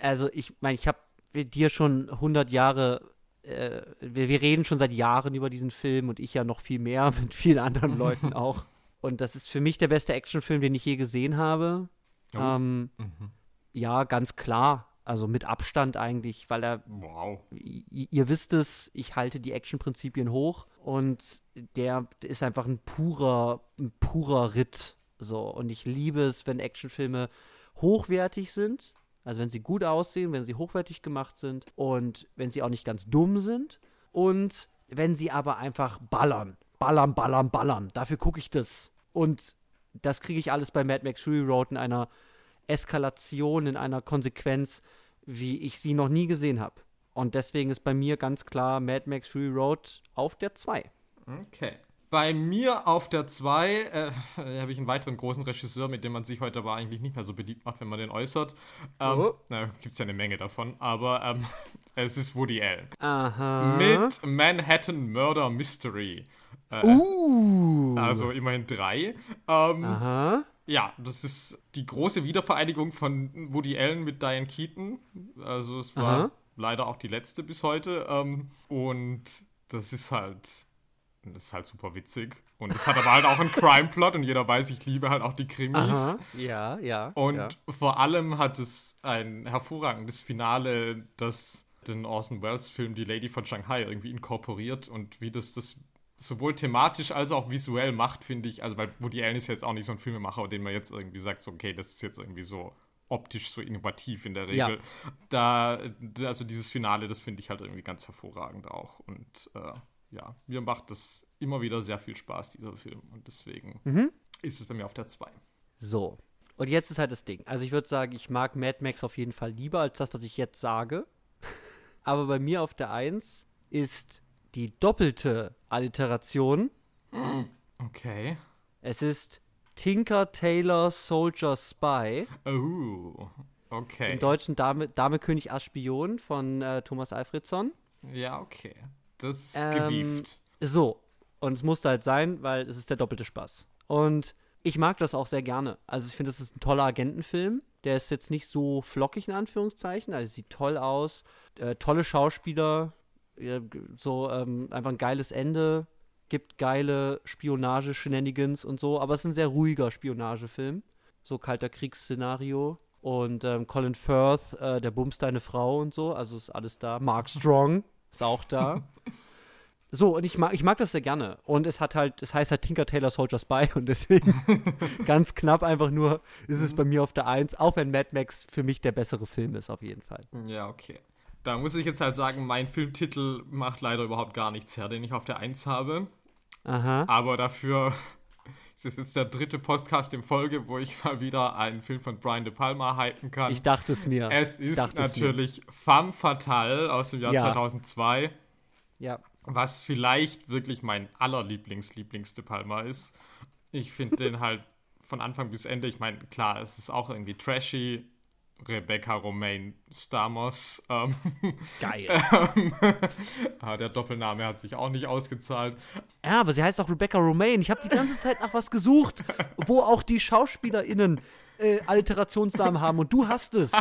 also ich meine, ich habe dir schon 100 Jahre, äh, wir, wir reden schon seit Jahren über diesen Film und ich ja noch viel mehr mit vielen anderen Leuten auch. Und das ist für mich der beste Actionfilm, den ich je gesehen habe. Oh. Ähm, Mhm. ja, ganz klar. Also mit Abstand eigentlich, weil er Wow. Ihr wisst es, ich halte die Actionprinzipien hoch und der ist einfach ein purer, ein purer Ritt. So, und ich liebe es, wenn Actionfilme hochwertig sind, also wenn sie gut aussehen, wenn sie hochwertig gemacht sind und wenn sie auch nicht ganz dumm sind und wenn sie aber einfach ballern. Ballern, ballern, ballern. Dafür gucke ich das. Und das kriege ich alles bei Mad Max Fury Road in einer Eskalation, in einer Konsequenz, wie ich sie noch nie gesehen habe. Und deswegen ist bei mir ganz klar Mad Max Fury Road auf der 2. Okay. Bei mir auf der 2 äh, habe ich einen weiteren großen Regisseur, mit dem man sich heute aber eigentlich nicht mehr so beliebt macht, wenn man den äußert. Ähm, Oh. Na, gibt es ja eine Menge davon, aber ähm, es ist Woody Allen. Aha. Mit Manhattan Murder Mystery. Äh, Uh. Also immerhin drei. Ähm, Aha. Ja, das ist die große Wiedervereinigung von Woody Allen mit Diane Keaton. Also es war Aha. leider auch die letzte bis heute. Ähm, und das ist halt, das ist halt super witzig. Und es hat aber halt auch einen Crime-Plot und jeder weiß, ich liebe halt auch die Krimis. Aha. Ja, ja. Und ja. vor allem hat es ein hervorragendes Finale, das den Orson Welles-Film Die Lady von Shanghai irgendwie inkorporiert und wie das das sowohl thematisch als auch visuell macht, finde ich. Also, weil Woody Allen ist jetzt auch nicht so ein Filmemacher, den man jetzt irgendwie sagt, so, okay, das ist jetzt irgendwie so optisch so innovativ in der Ja. Regel. Da, also dieses Finale, das finde ich halt irgendwie ganz hervorragend auch. Und äh, ja, mir macht das immer wieder sehr viel Spaß, dieser Film. Und deswegen Mhm. ist es bei mir auf der 2. So. Und jetzt ist halt das Ding. Also ich würde sagen, ich mag Mad Max auf jeden Fall lieber als das, was ich jetzt sage. Aber bei mir auf der 1 ist die doppelte Alliteration. Okay. Es ist Tinker Taylor Soldier Spy. Oh, okay. Im Deutschen Dame, Dame König Aspion von äh, Thomas Alfredson. Ja, okay. Das ist Ähm, gewieft. So. Und es musste halt sein, weil es ist der doppelte Spaß. Und ich mag das auch sehr gerne. Also ich finde, das ist ein toller Agentenfilm. Der ist jetzt nicht so flockig in Anführungszeichen. Also sieht toll aus. Äh, tolle Schauspieler. G- so ähm, einfach ein geiles Ende. Gibt geile Spionage-Shenanigans und so. Aber es ist ein sehr ruhiger Spionagefilm. So kalter Kriegsszenario. Und ähm, Colin Firth, äh, der bumst deine Frau und so. Also ist alles da. Mark Strong ist auch da. So, und ich mag, ich mag das sehr gerne. Und es hat halt, es heißt halt Tinker Taylor Soldier Spy und deswegen ganz knapp einfach nur ist es bei mir auf der Eins, auch wenn Mad Max für mich der bessere Film ist, auf jeden Fall. Ja, okay. Da muss ich jetzt halt sagen, mein Filmtitel macht leider überhaupt gar nichts her, den ich auf der 1 habe. Aha. Aber dafür ist es jetzt der dritte Podcast in Folge, wo ich mal wieder einen Film von Brian De Palma hypen kann. Ich dachte es mir. es ist dachte es natürlich Femme Fatale aus dem Jahr Ja. 2002, Mir. Ja. was vielleicht wirklich mein allerlieblings-lieblings De Palma ist. Ich finde den halt von Anfang bis Ende. Ich meine, klar, es ist auch irgendwie trashy. Rebecca Romaine Stamos. Ähm, Geil. ähm, ah, der Doppelname hat sich auch nicht ausgezahlt. Ja, aber sie heißt auch Rebecca Romaine. Ich habe die ganze Zeit nach was gesucht, wo auch die SchauspielerInnen äh, Alliterationsnamen haben und du hast es.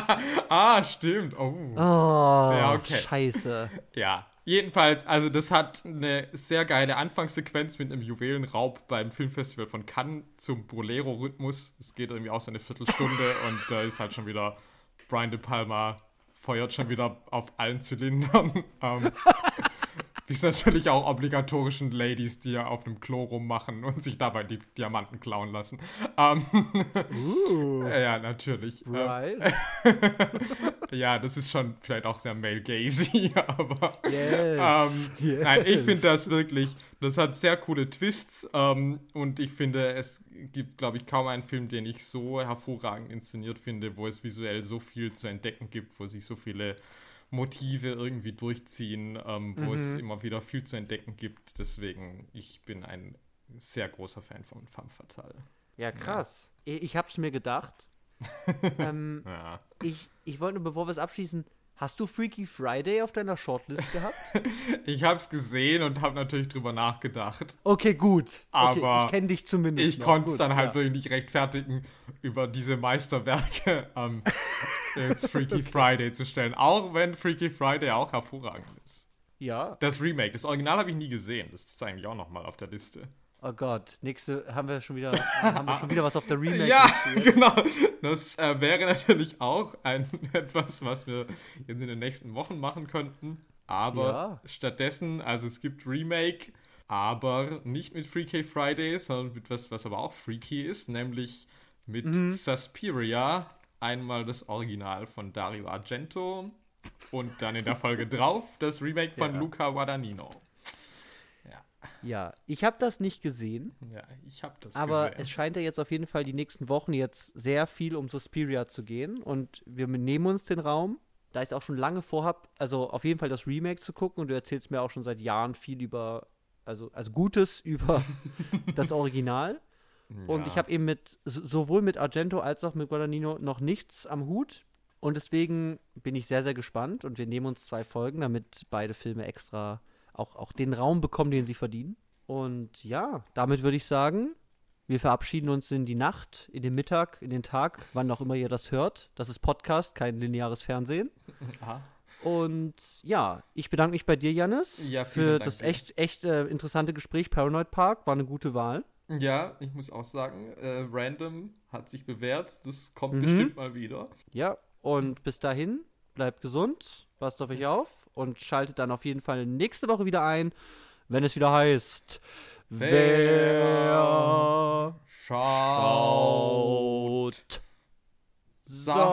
ah, stimmt. Oh. Oh, Ja, okay. scheiße. Ja, jedenfalls, also das hat eine sehr geile Anfangssequenz mit einem Juwelenraub beim Filmfestival von Cannes zum Bolero-Rhythmus. Es geht irgendwie auch so eine Viertelstunde und da ist halt schon wieder Brian De Palma feuert schon wieder auf allen Zylindern. ähm, bis natürlich auch obligatorischen Ladies, die ja auf dem Klo rummachen und sich dabei die Diamanten klauen lassen. Ähm, Uh, ja, natürlich. Ähm, right. Ja, das ist schon vielleicht auch sehr male-gazy, aber Yes. ähm, yes. nein, ich finde das wirklich, das hat sehr coole Twists ähm, und ich finde, es gibt, glaube ich, kaum einen Film, den ich so hervorragend inszeniert finde, wo es visuell so viel zu entdecken gibt, wo sich so viele Motive irgendwie durchziehen, ähm, wo es immer wieder viel zu entdecken gibt. Deswegen, ich bin ein sehr großer Fan von Femme Fatale. Ja, krass. Ich, ich hab's mir gedacht. ähm, Ja. ich ich wollte nur, bevor wir es abschließen, hast du Freaky Friday auf deiner Shortlist gehabt? Ich habe es gesehen und habe natürlich drüber nachgedacht. Okay, gut. Okay, Aber ich kenne dich zumindest. Ich konnte es dann halt ja. wirklich nicht rechtfertigen, über diese Meisterwerke ähm, ins Freaky Friday zu stellen. Auch wenn Freaky Friday auch hervorragend ist. Ja. Das Remake, das Original habe ich nie gesehen. Das ist eigentlich auch nochmal auf der Liste. Oh Gott, nächste haben wir schon wieder, haben wir schon wieder was auf der Remake. Ja, genau. Das äh, wäre natürlich auch ein etwas, was wir jetzt in den nächsten Wochen machen könnten. Aber Ja. stattdessen, also es gibt Remake, aber nicht mit Freaky Friday, sondern mit was, was aber auch freaky ist, nämlich mit Mhm. Suspiria. Einmal das Original von Dario Argento und dann in der Folge drauf das Remake von Ja. Luca Guadagnino. Ja, ich habe das nicht gesehen, Ja, ich habe das aber gesehen. es scheint ja jetzt auf jeden Fall die nächsten Wochen jetzt sehr viel um Suspiria zu gehen und wir nehmen uns den Raum, da ich es auch schon lange vorhab, also auf jeden Fall das Remake zu gucken und du erzählst mir auch schon seit Jahren viel über, also, also Gutes über das Original. Und ich Ja. habe eben mit sowohl mit Argento als auch mit Guadagnino noch nichts am Hut. Und deswegen bin ich sehr, sehr gespannt. Und wir nehmen uns zwei Folgen, damit beide Filme extra auch, auch den Raum bekommen, den sie verdienen. Und ja, damit würde ich sagen, wir verabschieden uns in die Nacht, in den Mittag, in den Tag, wann auch immer ihr das hört. Das ist Podcast, kein lineares Fernsehen. Aha. Und ja, ich bedanke mich bei dir, Janis, Ja, für Dank das echt, echt äh, interessante Gespräch. Paranoid Park war eine gute Wahl. Ja, ich muss auch sagen, äh, Random hat sich bewährt. Das kommt Mhm. bestimmt mal wieder. Ja, und bis dahin, bleibt gesund, passt auf euch auf und schaltet dann auf jeden Fall nächste Woche wieder ein, wenn es wieder heißt. Wer, schaut, schaut Sachen.